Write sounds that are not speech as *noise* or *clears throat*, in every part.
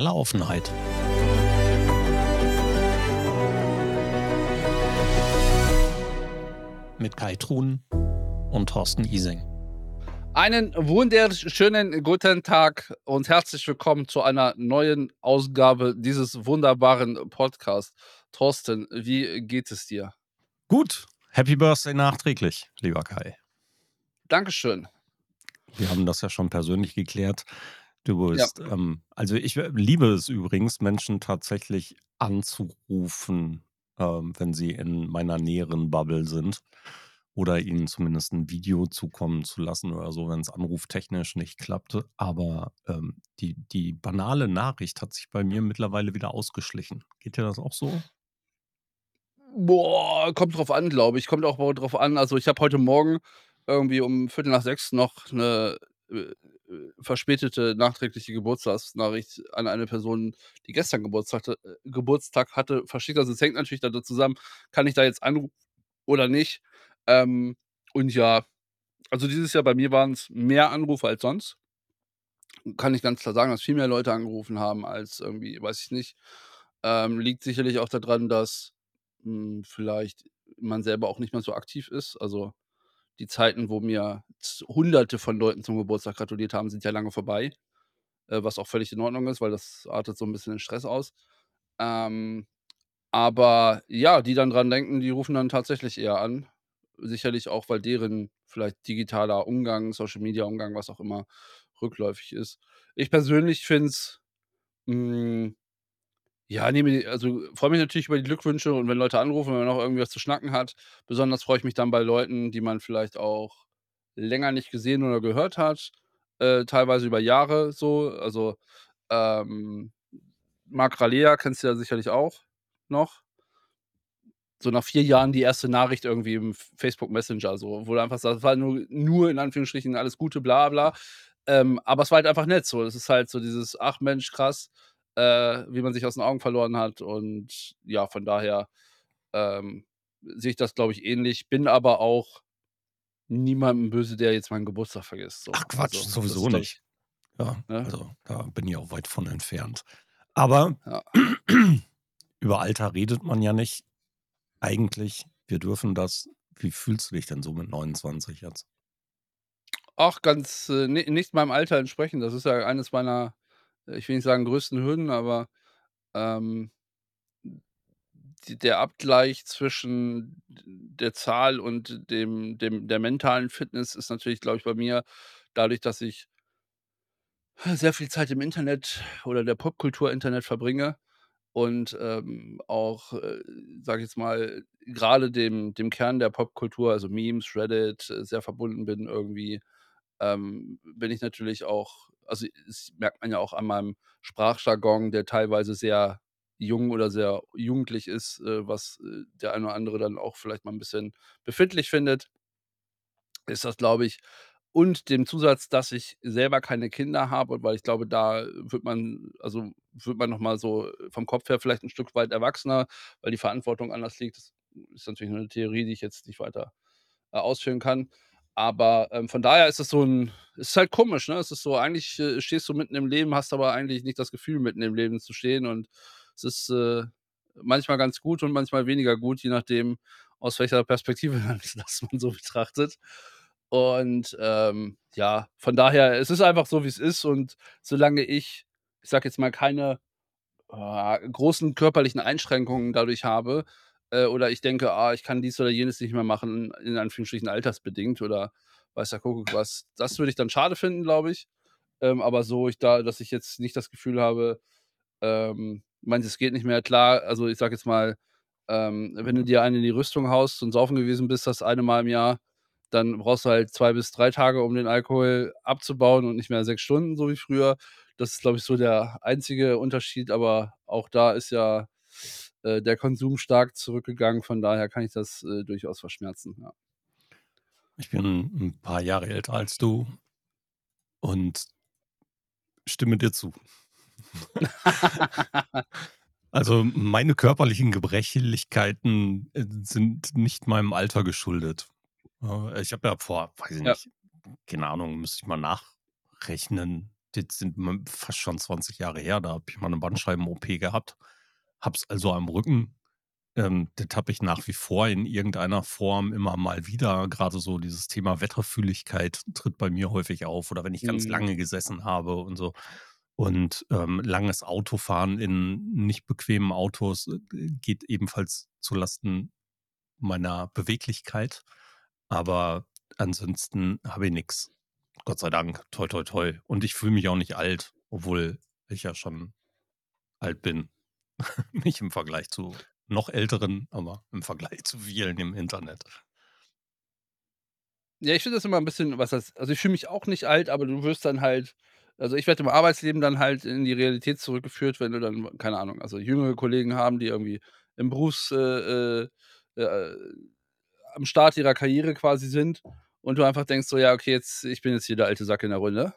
totale Offenheit. Mit Kai Truhn und Thorsten Ising. Einen wunderschönen guten Tag und herzlich willkommen zu einer neuen Ausgabe dieses wunderbaren Podcasts. Thorsten, wie geht es dir? Gut. Happy Birthday nachträglich, lieber Kai. Dankeschön. Wir haben das ja schon persönlich geklärt. Du bist, ja. ähm, also ich liebe es übrigens, Menschen tatsächlich anzurufen, ähm, wenn sie in meiner näheren Bubble sind. Oder ihnen zumindest ein Video zukommen zu lassen oder so, wenn es anruftechnisch nicht klappte. Aber ähm, die, die banale Nachricht hat sich bei mir mittlerweile wieder ausgeschlichen. Geht dir das auch so? Boah, kommt drauf an, glaube ich. Kommt auch drauf an. Also ich habe heute Morgen irgendwie um Viertel nach sechs noch eine äh, äh, verspätete nachträgliche Geburtstagsnachricht an eine Person, die gestern Geburtstag, äh, Geburtstag hatte, verschickt. Also es hängt natürlich damit zusammen, kann ich da jetzt anrufen oder nicht. Ähm, und ja, also dieses Jahr bei mir waren es mehr Anrufe als sonst. Kann ich ganz klar sagen, dass viel mehr Leute angerufen haben als irgendwie, weiß ich nicht. Ähm, liegt sicherlich auch daran, dass mh, hm, vielleicht man selber auch nicht mehr so aktiv ist. Also die Zeiten, wo mir Hunderte von Leuten zum Geburtstag gratuliert haben, sind ja lange vorbei. Äh, was auch völlig in Ordnung ist, weil das artet so ein bisschen in Stress aus. Ähm, aber ja, die dann dran denken, die rufen dann tatsächlich eher an. Sicherlich auch, weil deren vielleicht digitaler Umgang, Social Media Umgang, was auch immer, rückläufig ist. Ich persönlich finde es hm, ja, ne, also freue mich natürlich über die Glückwünsche und wenn Leute anrufen, wenn man noch irgendwie was zu schnacken hat. Besonders freue ich mich dann bei Leuten, die man vielleicht auch länger nicht gesehen oder gehört hat, äh, teilweise über Jahre so. Also, ähm, Marc Ralea kennst du ja sicherlich auch noch. So nach vier Jahren die erste Nachricht irgendwie im Facebook Messenger, so, wo du einfach sagst, es war nur, nur in Anführungsstrichen alles Gute, bla bla. Ähm, aber es war halt einfach nett so. Das ist halt so dieses, ach Mensch, krass äh, wie man sich aus den Augen verloren hat. Und ja, von daher ähm, sehe ich das, glaube ich, ähnlich. Bin aber auch niemandem böse, der jetzt meinen Geburtstag vergisst. So. Ach Quatsch, also, sowieso nicht. Ja, ne? also da bin ich auch weit von entfernt. Aber ja. *clears throat* über Alter redet man ja nicht. Eigentlich, wir dürfen das. Wie fühlst du dich denn so mit 29 jetzt? Ach, ganz äh, nicht meinem Alter entsprechend. Das ist ja eines meiner ich will nicht sagen größten Hürden, aber, ähm, die der Abgleich zwischen der Zahl und dem dem der mentalen Fitness ist natürlich, glaube ich, bei mir dadurch, dass ich sehr viel Zeit im Internet oder der Popkultur Internet verbringe und, ähm, auch, äh, sage ich jetzt mal, gerade dem dem Kern der Popkultur, also Memes, Reddit, äh, sehr verbunden bin irgendwie, ähm, bin ich natürlich auch also, das merkt man ja auch an meinem Sprachjargon, der teilweise sehr jung oder sehr jugendlich ist, äh, was, äh, der eine oder andere dann auch vielleicht mal ein bisschen befindlich findet, ist das, glaube ich und dem Zusatz, dass ich selber keine Kinder habe, weil ich glaube, da wird man also, wird man noch mal so vom Kopf her vielleicht ein Stück weit erwachsener, weil die Verantwortung anders liegt. Das ist natürlich nur 'ne Theorie, die ich jetzt nicht weiter, äh, ausführen kann. Aber, ähm, von daher ist es so ein ist halt komisch, ne? Es ist so, eigentlich, äh, stehst du mitten im Leben, hast aber eigentlich nicht das Gefühl, mitten im Leben zu stehen und es ist, äh, manchmal ganz gut und manchmal weniger gut, je nachdem, aus welcher Perspektive *laughs* das man so betrachtet. Und, ähm, ja, von daher, es ist einfach so, wie es ist und solange ich, ich sage jetzt mal, keine, äh, großen körperlichen Einschränkungen dadurch habe, äh, oder ich denke, ah, ich kann dies oder jenes nicht mehr machen, in Anführungsstrichen altersbedingt oder weiß der Kuckuck was. Das würde ich dann schade finden, glaube ich. Ähm, aber so, ich da, dass ich jetzt nicht das Gefühl habe, ähm, es geht nicht mehr klar. Also ich sage jetzt mal, ähm, wenn du dir einen in die Rüstung haust und saufen gewesen bist, das eine Mal im Jahr, dann brauchst du halt zwei bis drei Tage, um den Alkohol abzubauen und nicht mehr sechs Stunden, so wie früher. Das ist, glaube ich, so der einzige Unterschied. Aber auch da ist ja äh, der Konsum stark zurückgegangen. Von daher kann ich das äh, durchaus verschmerzen. Ja. Ich bin ein paar Jahre älter als du und stimme dir zu. *laughs* also meine körperlichen Gebrechlichkeiten äh, sind nicht meinem Alter geschuldet. Ich habe ja vor, weiß ich ja. nicht, keine Ahnung, müsste ich mal nachrechnen, Das sind fast schon 20 Jahre her, da habe ich mal 'ne Bandscheiben-OP gehabt. Habe es also am Rücken. Ähm, das habe ich nach wie vor in irgendeiner Form immer mal wieder. Grade so dieses Thema Wetterfühligkeit tritt bei mir häufig auf oder wenn ich ganz Mhm. lange gesessen habe und so. Und, ähm, langes Autofahren in nicht bequemen Autos, äh, geht ebenfalls zu Lasten meiner Beweglichkeit. Aber ansonsten habe ich nix. Gott sei Dank. Toi, toi, toi. Und ich fühle mich auch nicht alt, obwohl ich ja schon alt bin. *laughs* Nicht im Vergleich zu noch Älteren, aber im Vergleich zu vielen im Internet. Ja, ich finde das immer 'n bisschen was heißt also, ich fühle mich auch nicht alt, aber du wirst dann halt also, ich werde im Arbeitsleben dann halt in die Realität zurückgeführt, wenn du dann, keine Ahnung, also, jüngere Kollegen haben, die irgendwie im Berufs äh, äh, äh, am Start ihrer Karriere quasi sind und du einfach denkst so: „Ja, okay, jetzt ich bin jetzt hier der alte Sack in der Runde.“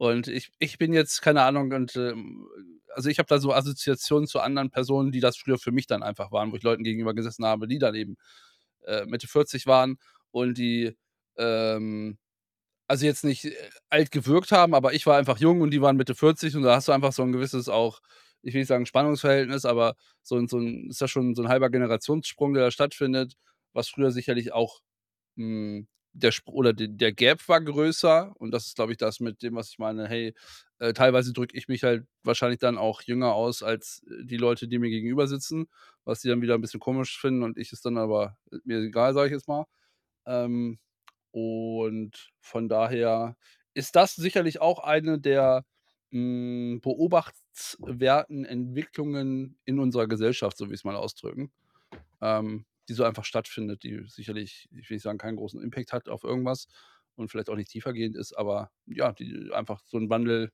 Und ich ich bin jetzt, keine Ahnung und, ähm also, ich habe da so Assoziationen zu anderen Personen, die das früher für mich dann einfach waren, wo ich Leuten gegenüber gesessen habe, die dann eben, äh, Mitte 40 waren und die, ähm also, jetzt nicht, äh, alt gewirkt haben, aber ich war einfach jung und die waren Mitte 40 und da hast du einfach so 'n gewisses auch ich will nicht sagen Spannungsverhältnis, aber so 'n so 'n ist ja schon so 'n halber Generationssprung, der da stattfindet, was früher sicherlich auch, hm, der Spr oder de der Gap war größer und das ist, glaube ich, das mit dem, was ich meine: „Hey, äh, teilweise drücke ich mich halt wahrscheinlich dann auch jünger aus als, äh, die Leute, die mir gegenüber sitzen“, was die dann wieder 'n bisschen komisch finden und ich es dann aber mir egal, sage ich jetzt mal. Ähm, und von daher ist das sicherlich auch eine der, hm, beobachtenswerten Entwicklungen in unserer Gesellschaft, so will ich's mal ausdrücken, ähm, die so einfach stattfindet, die sicherlich, ich will nicht sagen, keinen großen Impact hat auf irgendwas und vielleicht auch nicht tiefergehend ist, aber ja, die einfach so 'n Wandel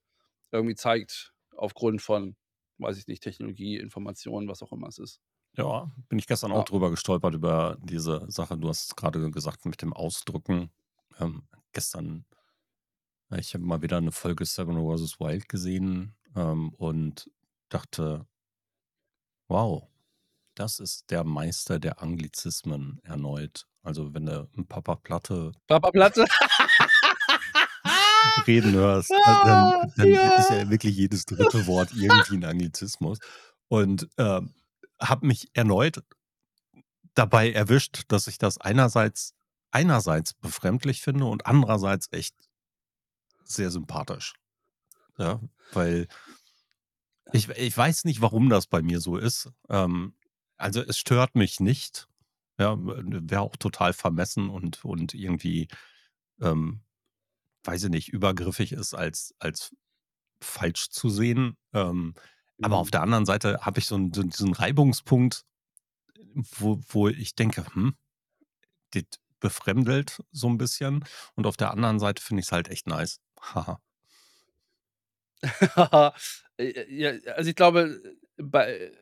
irgendwie zeigt aufgrund von, weiß ich nicht, Technologie, Informationen, was auch immer es ist. Ja, bin ich gestern auch Ja. drüber gestolpert über diese Sache. Du hast es grade gesagt mit dem Ausdrücken. Ähm, gestern ja, ich habe mal wieder 'ne Folge „Seven vs. Wild“ gesehen, ähm, und dachte wow, das ist der Meister der Anglizismen erneut. Also, wenn du 'n Papa Platte Papa Platte. *laughs* reden hörst, äh, dann Ah, dann ist ja. ja wirklich jedes 3. Wort irgendwie 'n Anglizismus. Und, ähm, habe mich erneut dabei erwischt, dass ich das einerseits einerseits befremdlich finde und andererseits echt sehr sympathisch. Ja, weil ich ich weiß nicht, warum das bei mir so ist. Ähm, also, es stört mich nicht. Ja, wäre auch total vermessen und und irgendwie, ähm, weiß ich nicht, übergriffig ist als als falsch zu sehen. Ähm, aber auf Mhm. der anderen Seite habe ich so 'n so diesen Reibungspunkt, wo wo ich denke: „Hm, das befremdelt so 'n bisschen.“ Und auf der anderen Seite finde ich's halt echt nice. Haha. *laughs* Ja, also, ich glaube, bei äh,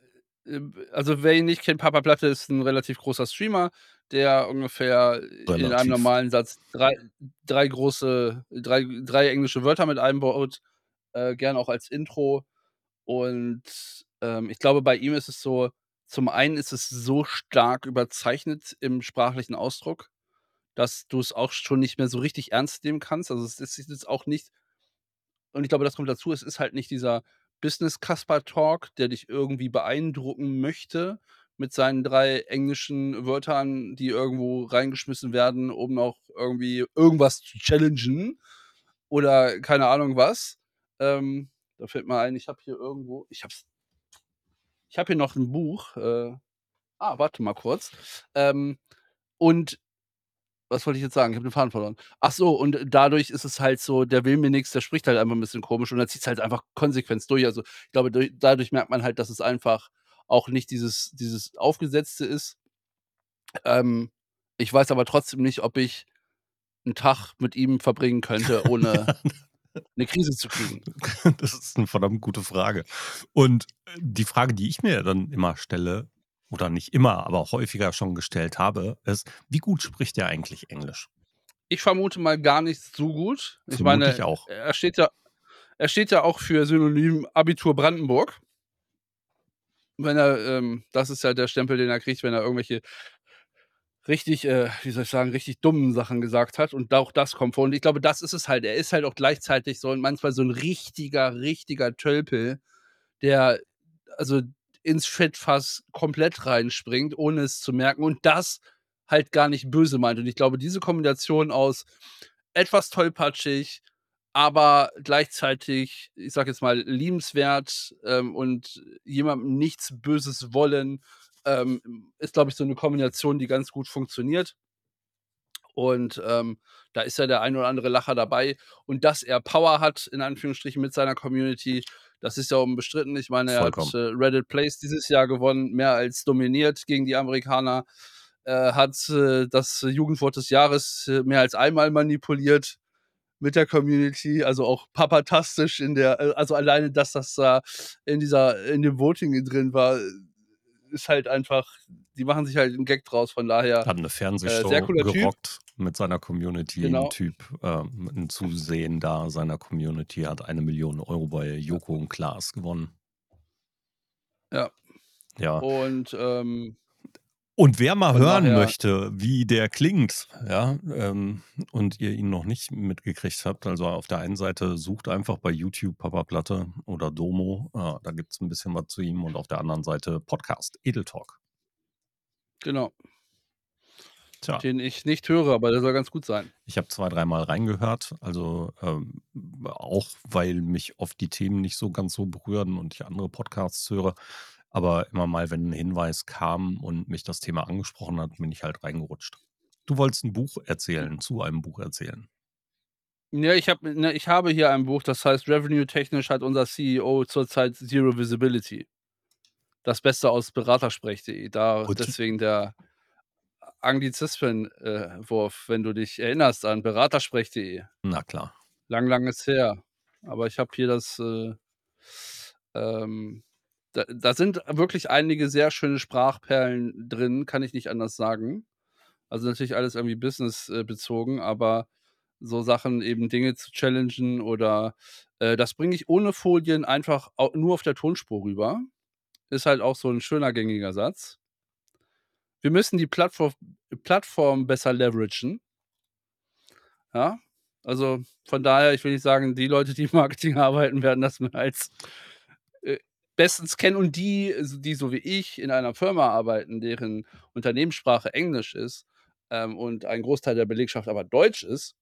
also, wer ihn nicht kennt, Papa Platte ist 'n relativ großer Streamer, der ungefähr in einem Relativ. normalen Satz 3 3 große 3 3 englische Wörter mit einbaut, äh, gerne auch als Intro. Und, ähm, ich glaube, bei ihm ist es so zum einen ist es so stark überzeichnet im sprachlichen Ausdruck, dass du's auch schon nicht mehr so richtig ernst nehmen kannst. Also, es ist jetzt auch nicht und ich glaube, das kommt dazu, es ist halt nicht dieser Business-Kasper-Talk, der dich irgendwie beeindrucken möchte mit seinen 3 englischen Wörtern, die irgendwo reingeschmissen werden, um noch irgendwie irgendwas zu challengen oder keine Ahnung was. Ähm, da fällt mir ein, ich habe hier irgendwo ich habe ich habe hier noch 'n Buch, äh ah, warte mal kurz. Ähm, und was wollte ich jetzt sagen? Ich habe den Faden verloren. Ach so, und dadurch ist es halt so, der will mir nix, der spricht halt einfach 'n bisschen komisch und er zieht's halt einfach konsequent durch. Also, ich glaube, durch dadurch merkt man halt, dass es einfach auch nicht dieses dieses Aufgesetzte ist. Ähm, ich weiß aber trotzdem nicht, ob ich 'n Tag mit ihm verbringen könnte, ohne *laughs* 'ne Krise zu kriegen. *laughs* Das ist 'ne verdammt gute Frage. Und, äh, die Frage, die ich mir dann immer stelle oder nicht immer, aber häufiger schon gestellt habe, ist: Wie gut spricht der eigentlich Englisch? Ich vermute mal gar nicht so gut. Ich Vermute ich meine, auch. er steht ja er steht ja auch für Synonym Abitur Brandenburg. Wenn er, ähm das ist ja der Stempel, den er kriegt, wenn er irgendwelche richtig, äh, wie soll ich sagen, richtig dummen Sachen gesagt hat und auch das kommt vor. Und ich glaube, das ist es halt. Er ist halt auch gleichzeitig so manchmal so 'n richtiger, richtiger Tölpel, der also ins Fettfass komplett reinspringt, ohne es zu merken und das halt gar nicht böse meint. Und ich glaube, diese Kombination aus etwas tollpatschig, aber gleichzeitig, ich sage jetzt mal, liebenswert, ähm, und jemandem nichts Böses wollen, ähm, ist, glaube ich, so 'ne Kombination, die ganz gut funktioniert. Und, ähm, da ist ja der ein oder andere Lacher dabei. Und dass er Power hat, in Anführungsstrichen, mit seiner Community, das ist ja unbestritten. Ich meine, er hat, Vollkommen. äh, Reddit Plays dieses Jahr gewonnen, mehr als dominiert gegen die Amerikaner. Er hat, äh, das Jugendwort des Jahres, äh, mehr als einmal manipuliert mit der Community, also auch papatastisch in der äh, also alleine, dass das da in dieser in dem Voting drin war, ist halt einfach die machen sich halt 'n Gag draus, von daher, Hat 'ne äh, sehr Fernsehshow cooler Typ. Mit seiner Community. 'N Genau. Typ, ähm 'n Zusehender seiner Community hat 1.000.000 € bei Ja. Joko und Klaas gewonnen. Ja. Ja. Und, ähm Und wer mal hören daher möchte, wie der klingt, ja, ähm, und ihr ihn noch nicht mitgekriegt habt, also auf der einen Seite sucht einfach bei YouTube Papa Platte oder Domo, äh, da gibt's 'n bisschen was zu ihm und auf der anderen Seite Podcast, Edel Talk. Genau. Tja. Den ich nicht höre, aber der soll ganz gut sein. Ich habe zwei dreimal reingehört, also, ähm, auch weil mich oft die Themen nicht so ganz so berühren und ich andere Podcasts höre. Aber immer mal, wenn 'n Hinweis kam und mich das Thema angesprochen hat, bin ich halt reingerutscht. Du wolltest 'n Buch erzählen zu einem Buch erzählen. Ja, ich habe ne, ich habe hier ein Buch, das heißt „Revenue-technisch hat unser CEO zurzeit Zero Visibility.“ Das Beste aus Beratersprech.de. Da Und? deswegen der Anglizismen äh, Wurf, wenn du dich erinnerst an Beratersprech.de. Na klar. Lang, lang ist her. Aber ich habe hier das, äh, ähm da da sind wirklich einige sehr schöne Sprachperlen drin, kann ich nicht anders sagen. Also, natürlich alles irgendwie Business, äh, bezogen, aber so Sachen eben Dinge zu challengen oder äh, das bringe ich ohne Folien einfach nur auf der Tonspur rüber. Ist halt auch so 'n schöner gängiger Satz. Wir müssen die Plattform Plattform besser leveragen. Ja, also von daher, ich will nicht sagen, die Leute, die im Marketing *laughs* arbeiten, werden das als, äh, bestens kennen und die, die so wie ich in einer Firma arbeiten, deren Unternehmenssprache Englisch ist, ähm, und ein Großteil der Belegschaft aber Deutsch ist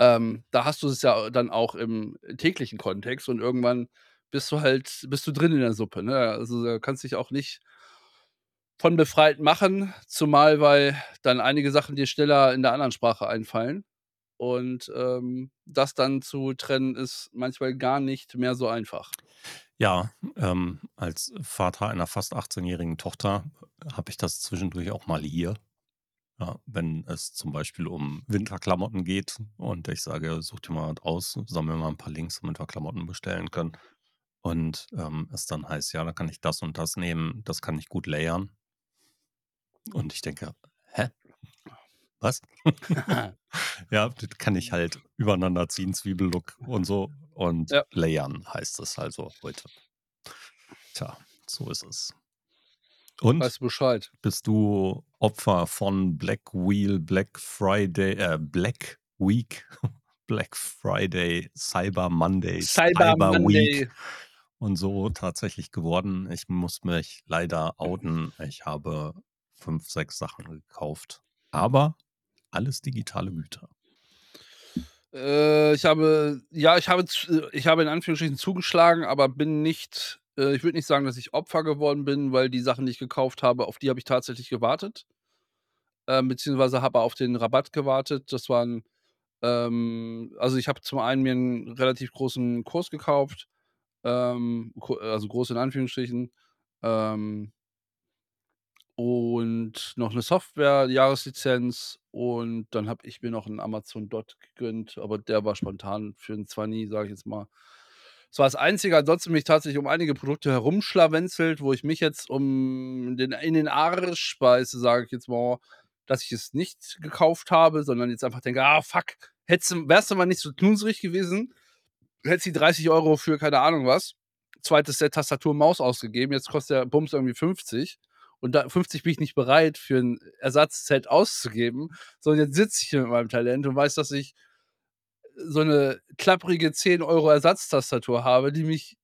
ähm, da hast du es ja dann auch im täglichen Kontext und irgendwann bist du halt bist du drin in der Suppe, ne? Also, da kannst dich auch nicht von befreit machen, zumal weil dann einige Sachen dir schneller in der anderen Sprache einfallen. Und, ähm, das dann zu trennen, ist manchmal gar nicht mehr so einfach. Ja, ähm, als Vater einer fast achtzehnjährigen Tochter habe ich das zwischendurch auch mal hier. Ja, wenn es zum Beispiel um Winterklamotten geht und ich sage: „Such dir mal aus, sag mir mal 'n paar Links, damit wir Klamotten bestellen können.“ Und, ähm, es dann heißt: „Ja, da kann ich das und das nehmen, das kann ich gut layern.“ Und ich denke: „Hä? Was?“ *laughs* *laughs* Ja, das kann ich halt übereinander ziehen, Zwiebellook und so und Ja. layern heißt es also heute. Tja, so ist es. Und? Weißt du Bescheid. Bist du Opfer von Black Wheel, Black Friday äh, Black Week, *laughs* Black Friday, Cyber Monday, Cyber Cyber Monday. Week und so tatsächlich geworden? Ich muss mich leider outen. Ich habe 5, 6 Sachen gekauft, aber alles digitale Güter. Äh, ich habe ja, ich habe ich habe in Anführungsstrichen zugeschlagen, aber bin nicht äh, ich würde nicht sagen, dass ich Opfer geworden bin, weil die Sachen, die ich gekauft habe, auf die habe ich tatsächlich gewartet. Ähm, beziehungsweise habe auf den Rabatt gewartet. Das waren ähm, also ich habe zum einen mir 'n relativ großen Kurs gekauft, ähm, also groß in Anführungsstrichen, ähm und noch 'ne Software-Jahreslizenz und dann habe ich mir noch 'n Amazon Dot gegönnt, aber der war spontan für 'n Zwanni, sage ich jetzt mal. Das war das Einzige, ansonsten bin ich tatsächlich um einige Produkte herumschlawenzelt, wo ich mich jetzt um den in den Arsch beiße, sage ich jetzt mal, dass ich es nicht gekauft habe, sondern jetzt einfach denke: „Ah, fuck, wärst du mal nicht so knusrig gewesen, hättest die 30 € für keine Ahnung was, 2. Set Tastatur, Maus ausgegeben, jetzt kostet der Bums irgendwie 50 € und da 50 bin ich nicht bereit, für 'n Ersatzset auszugeben. So, und jetzt sitze ich hier mit meinem Talent und weiß, dass ich so 'ne klapprige 10 € Ersatztastatur habe, die mich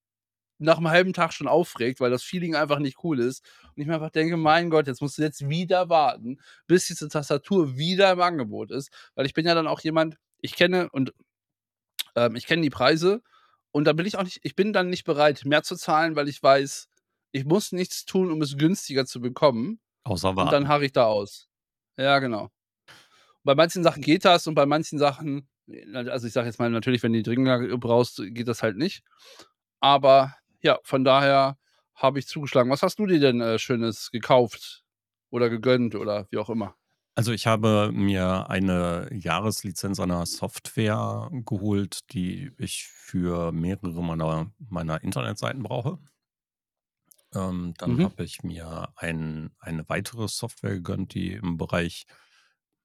nach 'm halben Tag schon aufregt, weil das Feeling einfach nicht cool ist. Und ich mir einfach denke: „Mein Gott, jetzt musst du jetzt wieder warten, bis diese Tastatur wieder im Angebot ist.“ Weil ich bin ja dann auch jemand, ich kenne und ähm, ich kenne die Preise und da bin ich auch nicht ich bin dann nicht bereit, mehr zu zahlen, weil ich weiß, ich muss nichts tun, um es günstiger zu bekommen Außer und dann warten. harre ich da aus. Ja, genau. Bei manchen Sachen geht das und bei manchen Sachen also, ich sage jetzt mal natürlich, wenn du die dringender brauchst, geht das halt nicht. Aber ja, von daher habe ich zugeschlagen. Was hast du dir denn, äh, Schönes gekauft oder gegönnt oder wie auch immer? Also, ich habe mir eine Jahreslizenz einer Software geholt, die ich für mehrere meiner meiner Internetseiten brauche. Ähm, dann Mhm. habe ich mir ein eine weitere Software gegönnt, die im Bereich,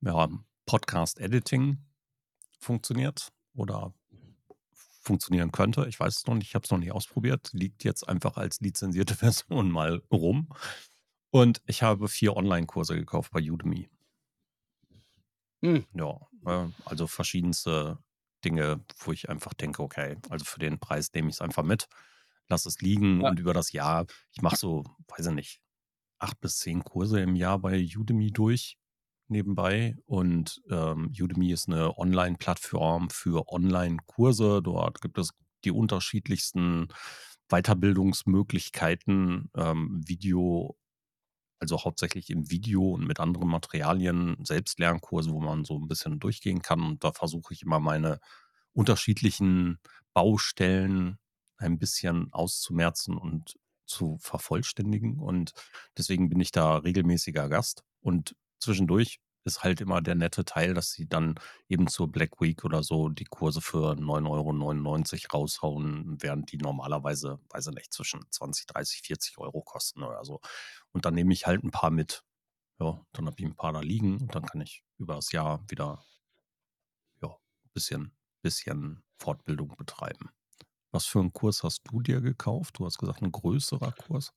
ja, Podcast Editing funktioniert oder funktionieren könnte. Ich weiß es noch nicht, ich habe es noch nicht ausprobiert. Liegt jetzt einfach als lizenzierte *laughs* Version mal rum. Und ich habe 4 Onlinekurse gekauft bei Udemy. Hm. Ja, äh, also verschiedenste Dinge, wo ich einfach denke: „Okay, also für den Preis nehme ich's einfach mit, lasse es liegen“ Ja. und über das Jahr ich mache so, weiß ich nicht, 8 bis 10 Kurse im Jahr bei Udemy durch nebenbei und, ähm, Udemy ist 'ne Onlineplattform für Onlinekurse. Dort gibt es die unterschiedlichsten Weiterbildungsmöglichkeiten, ähm, Video also hauptsächlich im Video und mit anderen Materialien, Selbstlernkurse, wo man so 'n bisschen durchgehen kann. Und da versuche ich immer meine unterschiedlichen Baustellen ein bisschen auszumerzen und zu vervollständigen. Und deswegen bin ich da regelmäßiger Gast. Und zwischendurch ist halt immer der nette Teil, dass sie dann eben zur Black Week oder so die Kurse für 9,99 € raushauen, während die normalerweise, weiß ich nicht, zwischen 20, 30, 40 € kosten oder so. Und dann nehme ich halt 'n paar mit. Ja, dann habe ich 'n paar da liegen und dann kann ich übers Jahr wieder ja, bisschen bisschen Fortbildung betreiben. Was für 'n Kurs hast du dir gekauft? Du hast gesagt, 'n größerer Kurs?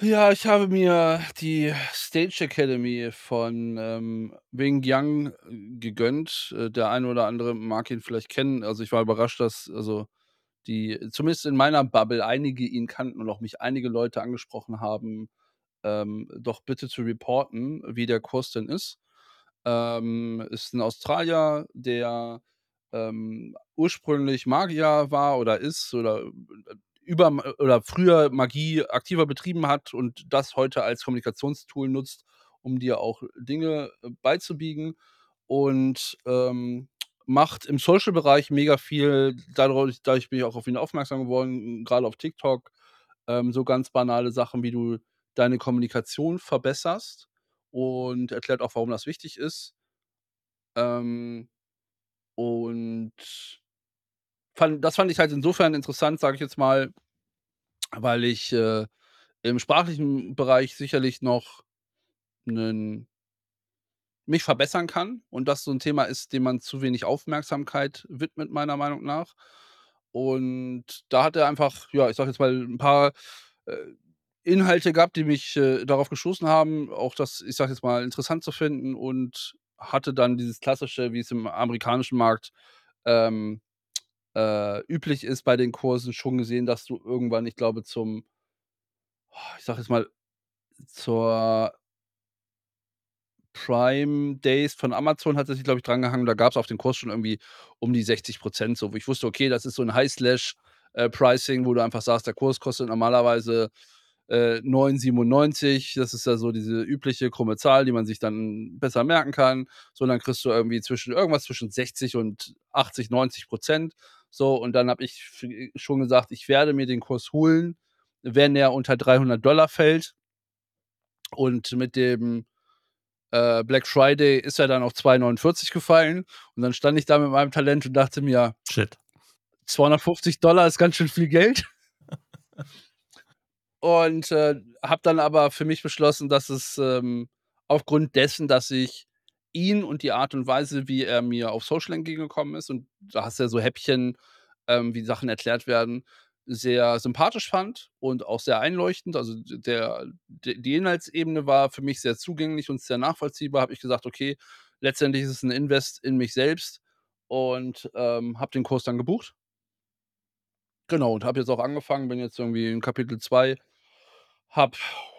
Ja, ich habe mir die Stage Academy von, ähm, Wing Yang gegönnt. Äh, der eine oder andere mag ihn vielleicht kennen. Also, ich war überrascht, dass also, die zumindest in meiner Bubble einige ihn kannten und auch mich einige Leute angesprochen haben, ähm, doch bitte zu reporten, wie der Kurs denn ist. Ähm, ist 'n Australier, der, ähm, ursprünglich Magier war oder ist oder über oder früher Magie aktiver betrieben hat und das heute als Kommunikationstool nutzt, um dir auch Dinge beizubiegen und, ähm, macht im Social-Bereich mega viel. Dadurch dadurch bin ich auch auf ihn aufmerksam geworden, grade auf TikTok. Ähm, so ganz banale Sachen, wie du deine Kommunikation verbesserst und erklärt auch, warum das wichtig ist. Ähm, und fand das fand ich halt insofern interessant, sage ich jetzt mal, weil ich, äh, im sprachlichen Bereich sicherlich noch 'nen mich verbessern kann und das so 'n Thema ist, dem man zu wenig Aufmerksamkeit widmet, meiner Meinung nach. Und da hat er einfach, ja, ich sage jetzt mal, 'n paar, äh, Inhalte gehabt, die mich, äh, darauf gestoßen haben, auch das, ich sage jetzt mal, interessant zu finden und hatte dann dieses Klassische, wie es im amerikanischen Markt, ähm, äh, üblich ist bei den Kursen schon gesehen, dass du irgendwann, ich glaube, zum ich sage jetzt mal, zur Prime Days von Amazon hat er sich, glaube ich, drangehangen. Da gab's auf den Kurs schon irgendwie um die 60 % so, wo ich wusste, okay, das ist so 'n High Slash, äh, wo du einfach sagst, der Kurs kostet normalerweise, äh, 9,97. Das ist ja so diese übliche krumme Zahl, die man sich dann besser merken kann. So, dann kriegst du irgendwie zwischen irgendwas zwischen 60 und 80, 90 %. So, und dann habe ich schon gesagt, ich werde mir den Kurs holen, wenn er unter 300 $ fällt. Und mit dem, äh, Black Friday ist er dann auf 2,49 gefallen und dann stand ich da mit meinem Talent und dachte mir Shit. 250 $ ist ganz schön viel Geld. *laughs* Und, äh, habe dann aber für mich beschlossen, dass es, ähm, aufgrund dessen, dass ich ihn und die Art und Weise, wie er mir auf Social entgegengekommen ist und da hast du ja so Häppchen, ähm, wie Sachen erklärt werden. sehr sympathisch fand und auch sehr einleuchtend. Also, der die Inhaltsebene war für mich sehr zugänglich und sehr nachvollziehbar, habe ich gesagt: „Okay, letztendlich ist es 'n Invest in mich selbst“ und, ähm, habe den Kurs dann gebucht. Genau, und habe jetzt auch angefangen, bin jetzt irgendwie in Kapitel 2, habe,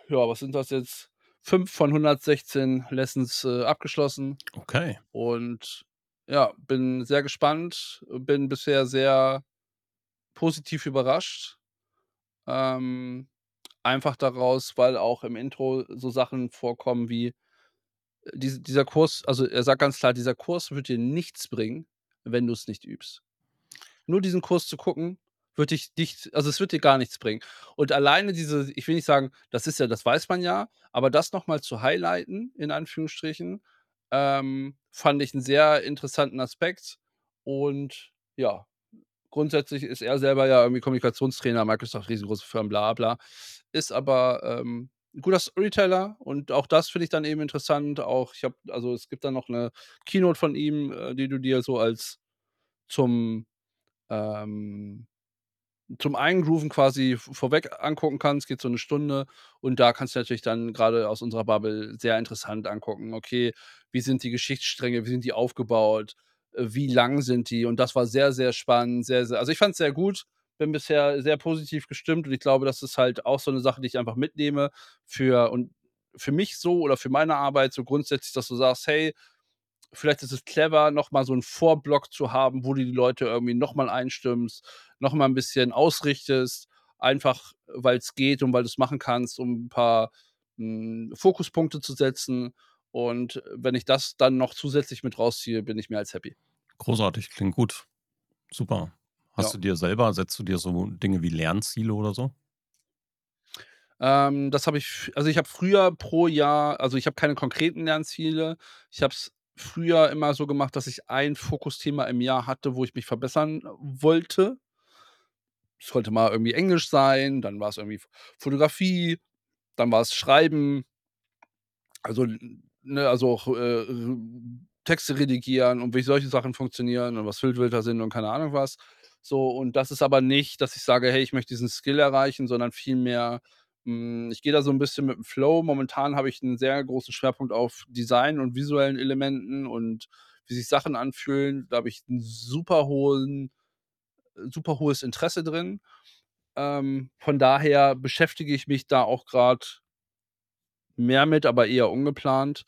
ja, was sind das jetzt? 5 von 116 Lessons, äh, abgeschlossen Okay. und ja, bin sehr gespannt, bin bisher sehr positiv überrascht. Ähm, einfach daraus, weil auch im Intro so Sachen vorkommen wie, äh, diese dieser Kurs also, er sagt ganz klar: „Dieser Kurs wird dir nichts bringen, wenn du's nicht übst.“ Nur diesen Kurs zu gucken, wird dich nicht also, es wird dir gar nichts bringen. Und alleine diese ich will nicht sagen, das ist ja das weiß man ja, aber das noch mal zu highlighten in Anführungsstrichen, ähm, fand ich 'n sehr interessanten Aspekt und ja, grundsätzlich ist er selber ja irgendwie Kommunikationstrainer, Microsoft, riesengroße Firmen, bla bla. Ist aber, ähm, 'n guter Storyteller und auch das finde ich dann eben interessant. Auch ich habe also, es gibt dann noch 'ne Keynote von ihm, äh, die du dir so als zum ähm, zum Eingrooven quasi v vorweg angucken kannst, geht so 'ne Stunde und da kannst du natürlich dann grade aus unserer Bubble sehr interessant angucken. Okay, wie sind die Geschichtsstränge, wie sind die aufgebaut, äh, wie lang sind die? Und das war sehr, sehr spannend, sehr, sehr also, ich fand's sehr gut, bin bisher sehr positiv gestimmt und ich glaube, das ist halt auch so 'ne Sache, die ich einfach mitnehme für und für mich so oder für meine Arbeit so grundsätzlich, dass du sagst: „Hey, vielleicht ist es clever, noch mal so 'n Vorblock zu haben, wo du die Leute irgendwie noch mal einstimmst, noch mal 'n bisschen ausrichtest, einfach weil's geht und weil du's machen kannst, um 'n paar, hm, Fokuspunkte zu setzen.“ Und wenn ich das dann noch zusätzlich mit rausziehe, bin ich mehr als happy. Großartig, klingt gut. Super. Hast Ja. du dir selber setzt du dir so Dinge wie Lernziele oder so? Ähm, das habe ich also, ich habe früher pro Jahr also, ich habe keine konkreten Lernziele. Ich habe es früher immer so gemacht, dass ich ein Fokusthema im Jahr hatte, wo ich mich verbessern wollte. Es sollte mal irgendwie Englisch sein, dann war's irgendwie F Fotografie, dann war's Schreiben. Also, ne, also, auch, äh, äh, Texte redigieren und wie solche Sachen funktionieren und was Füllwörter sind und keine Ahnung was. So, und das ist aber nicht, dass ich sage: „Hey, ich möchte diesen Skill erreichen“, sondern vielmehr, ich gehe da so 'n bisschen mit dem Flow. Momentan habe ich 'n sehr großen Schwerpunkt auf Design und visuellen Elementen und wie sich Sachen anfühlen. Da habe ich 'n super hohen super hohes Interesse drin. Ähm, von daher beschäftige ich mich da auch grad mehr mit, aber eher ungeplant.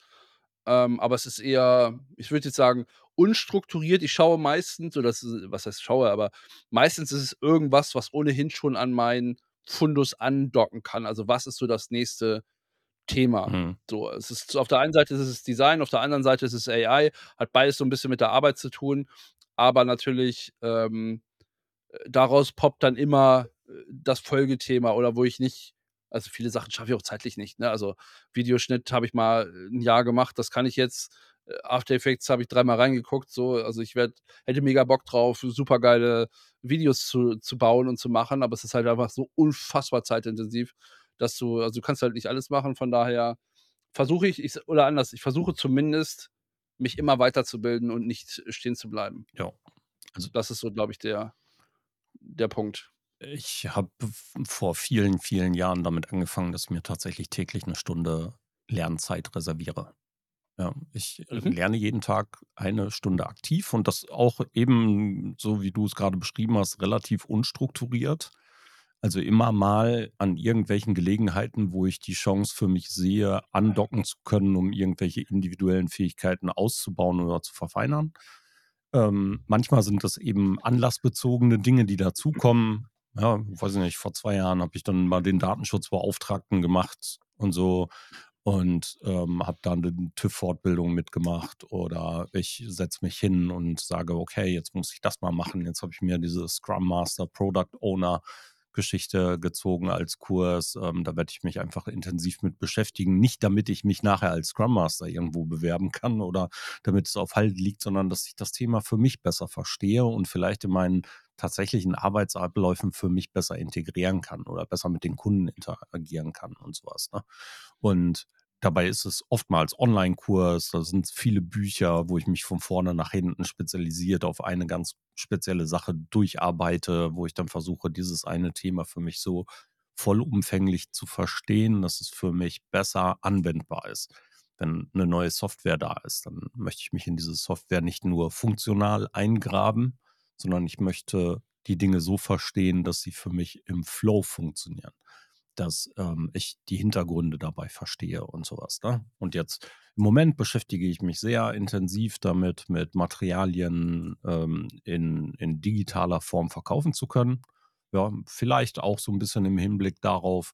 Ähm, aber es ist eher, ich würde jetzt sagen, unstrukturiert. Ich schaue meistens oder das was heißt schaue, aber meistens ist es irgendwas, was ohnehin schon an meinen Fundus andocken kann. Also, was ist so das nächste Thema? Mhm. So, es ist auf der einen Seite ist es Design, auf der anderen Seite ist es AI, hat beides so 'n bisschen mit der Arbeit zu tun, aber natürlich, ähm, äh, daraus poppt dann immer, äh, das Folgethema oder wo ich nicht also, viele Sachen schaffe ich auch zeitlich nicht, ne? Also, Videoschnitt habe ich mal 'n Jahr gemacht, das kann ich jetzt. After Effects habe ich dreimal reingeguckt, so. Also, ich werde hätte mega Bock drauf, supergeile Videos zu zu bauen und zu machen, aber es ist halt einfach so unfassbar zeitintensiv, dass du also, du kannst halt nicht alles machen. Von daher versuche ich ich oder anders, ich versuche zumindest, mich immer weiterzubilden und nicht stehen zu bleiben. Ja, also Das ist so, glaube ich, der der Punkt. Ich habe vor vielen, vielen Jahren damit angefangen, dass ich mir tatsächlich täglich 'ne Stunde Lernzeit reserviere. Ja, ich, äh, Mhm. lerne jeden Tag eine Stunde aktiv und das auch eben, so wie du's grade beschrieben hast, relativ unstrukturiert. Also, immer mal an irgendwelchen Gelegenheiten, wo ich die Chance für mich sehe, andocken zu können, um irgendwelche individuellen Fähigkeiten auszubauen oder zu verfeinern. Ähm, manchmal sind das eben anlassbezogene Dinge, die dazukommen. Ja, weiß ich nicht, vor 2 Jahren habe ich dann mal den Datenschutzbeauftragten gemacht und so und, ähm, habe dann 'ne TÜV-Fortbildung mitgemacht oder ich setze mich hin und sage: „Okay, jetzt muss ich das mal machen.“ Jetzt habe ich mir diese Scrum Master Product Owner Geschichte gezogen als Kurs. Ähm, da werde ich mich einfach intensiv mit beschäftigen. Nicht, damit ich mich nachher als Scrum Master irgendwo bewerben kann oder damit es auf Halde liegt, sondern dass ich das Thema für mich besser verstehe und vielleicht in meinen tatsächlichen Arbeitsabläufen für mich besser integrieren kann oder besser mit den Kunden interagieren kann und so was, ne? Und dabei ist es oftmals Onlinekurs, da sind viele Bücher, wo ich mich von vorne nach hinten spezialisiert auf eine ganz spezielle Sache durcharbeite, wo ich dann versuche, dieses eine Thema für mich so vollumfänglich zu verstehen, dass es für mich besser anwendbar ist. Wenn eine neue Software da ist, dann möchte ich mich in diese Software nicht nur funktional eingraben, sondern ich möchte die Dinge so verstehen, dass sie für mich im Flow funktionieren dass ähm, ich die Hintergründe dabei verstehe und sowas. Ne? Und jetzt im Moment beschäftige ich mich sehr intensiv damit, mit Materialien ähm, in, in digitaler Form verkaufen zu können. Ja, vielleicht auch so ein bisschen im Hinblick darauf,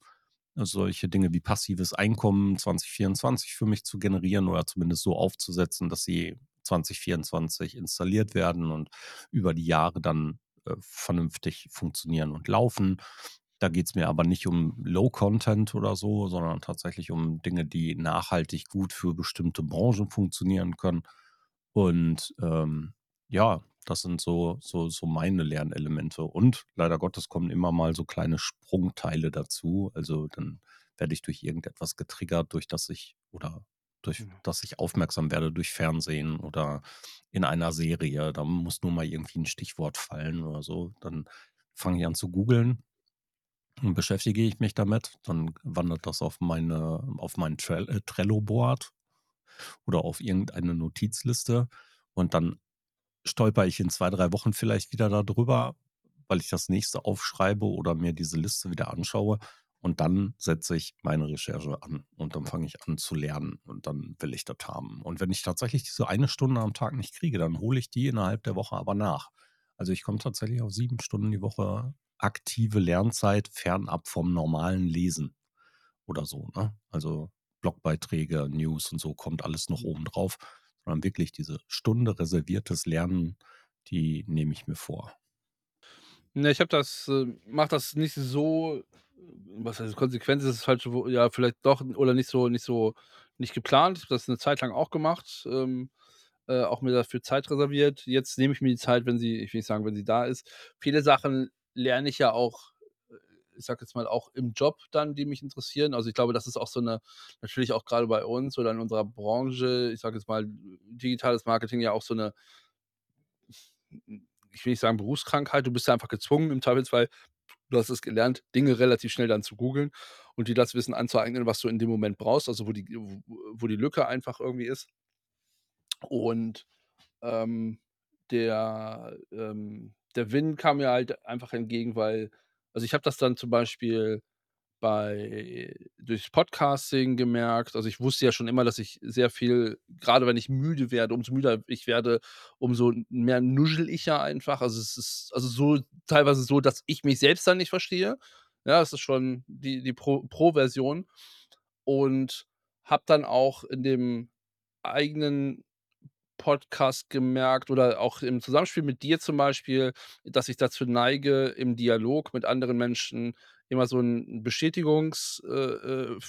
solche Dinge wie passives Einkommen 2024 für mich zu generieren oder zumindest so aufzusetzen, dass sie 2024 installiert werden und über die Jahre dann äh, vernünftig funktionieren und laufen. Da geht es mir aber nicht um Low-Content oder so, sondern tatsächlich um Dinge, die nachhaltig gut für bestimmte Branchen funktionieren können. Und ähm, ja, das sind so, so, so meine Lernelemente. Und leider Gottes kommen immer mal so kleine Sprungteile dazu. Also dann werde ich durch irgendetwas getriggert, durch das ich oder durch Mhm. das ich aufmerksam werde durch Fernsehen oder in einer Serie. Da muss nur mal irgendwie ein Stichwort fallen oder so. Dann fange ich an zu googeln und beschäftige ich mich damit, dann wandert das auf meine auf mein Trell äh, Trello-Board oder auf irgendeine Notizliste und dann stolpere ich in 2 3 Wochen vielleicht wieder da drüber, weil ich das nächste aufschreibe oder mir diese Liste wieder anschaue und dann setze ich meine Recherche an und dann fange ich an zu lernen und dann will ich das haben. Und wenn ich tatsächlich diese eine Stunde am Tag nicht kriege, dann hole ich die innerhalb der Woche aber nach. Also, ich komme tatsächlich auf 7 Stunden die Woche aktive Lernzeit fernab vom normalen Lesen oder so, ne? Also, Blogbeiträge, News und so kommt alles noch obendrauf, sondern wirklich diese Stunde reserviertes Lernen, die nehme ich mir vor. Ne, ich habe das äh, mache das nicht so was heißt konsequent ist das falsche Wo ja, vielleicht doch oder nicht so nicht so nicht geplant. Ich habe das 'ne Zeit lang auch gemacht, ähm, äh, auch mir dafür Zeit reserviert. Jetzt nehme ich mir die Zeit, wenn sie ich will nicht sagen, wenn sie da ist. Viele Sachen lerne ich ja auch, äh, ich sage jetzt mal, auch im Job dann, die mich interessieren. Also, ich glaube, das ist auch so 'ne natürlich auch grade bei uns oder in unserer Branche, ich sage jetzt mal, digitales Marketing ja auch so 'ne ich will nicht sagen Berufskrankheit, du bist ja einfach gezwungen im Zweifelsfall du hast es gelernt, Dinge relativ schnell dann zu googeln und dir das Wissen anzueignen, was du in dem Moment brauchst, also wo die wo die Lücke einfach irgendwie ist. Und, ähm, der ähm, der Win kam mir halt einfach entgegen, weil also, ich habe das dann zum Beispiel bei durchs Podcasting gemerkt. Also, ich wusste ja schon immer, dass ich sehr viel grade wenn ich müde werde umso müder ich werde, umso mehr nuschel ich ja einfach. Also, es ist also, so teilweise so, dass ich mich selbst dann nicht verstehe. Ja, das ist schon die die Pro Pro-Version und habe dann auch in dem eigenen Podcast gemerkt oder auch im Zusammenspiel mit dir zum Beispiel, dass ich dazu neige, im Dialog mit anderen Menschen immer so 'n Bestätigungs äh, äh,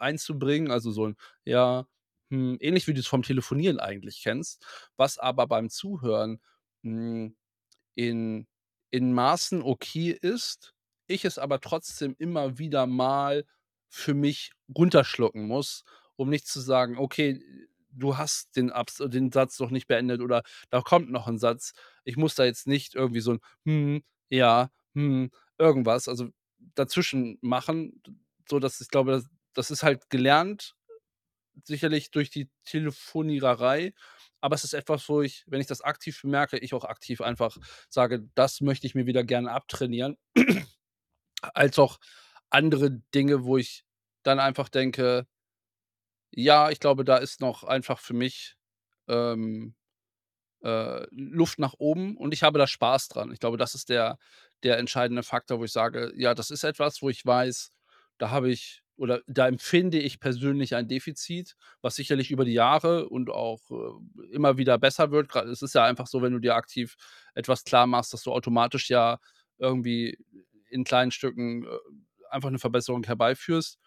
einzubringen, also so 'n „Ja, hm“ ähnlich wie du's vom Telefonieren eigentlich kennst, was aber beim Zuhören, hm, in in Maßen okay ist, ich es aber trotzdem immer wieder mal für mich runterschlucken muss, um nicht zu sagen: „Okay, du hast den Abs den Satz noch nicht beendet“ oder „da kommt noch 'n Satz.“ Ich muss da jetzt nicht irgendwie so 'n „hm, ja, hm“ irgendwas, also, dazwischen machen, d sodass ich glaube, das das ist halt gelernt, sicherlich durch die Telefoniererei, aber es ist etwas, wo ich, wenn ich das aktiv bemerke, ich auch aktiv einfach sage: „Das möchte ich mir wieder gerne abtrainieren.“ Als auch andere Dinge, wo ich dann einfach denke ja, ich glaube, da ist noch einfach für mich, ähm, äh, Luft nach oben und ich habe da Spaß dran. Ich glaube, das ist der der entscheidende Faktor, wo ich sage: „Ja, das ist etwas, wo ich weiß, da habe ich oder da empfinde ich persönlich ein Defizit, was sicherlich über die Jahre und auch, äh, immer wieder besser wird.“ Gra es ist ja einfach so, wenn du dir aktiv etwas klarmachst, dass du automatisch ja irgendwie in kleinen Stücken, äh, einfach 'ne Verbesserung herbeiführst.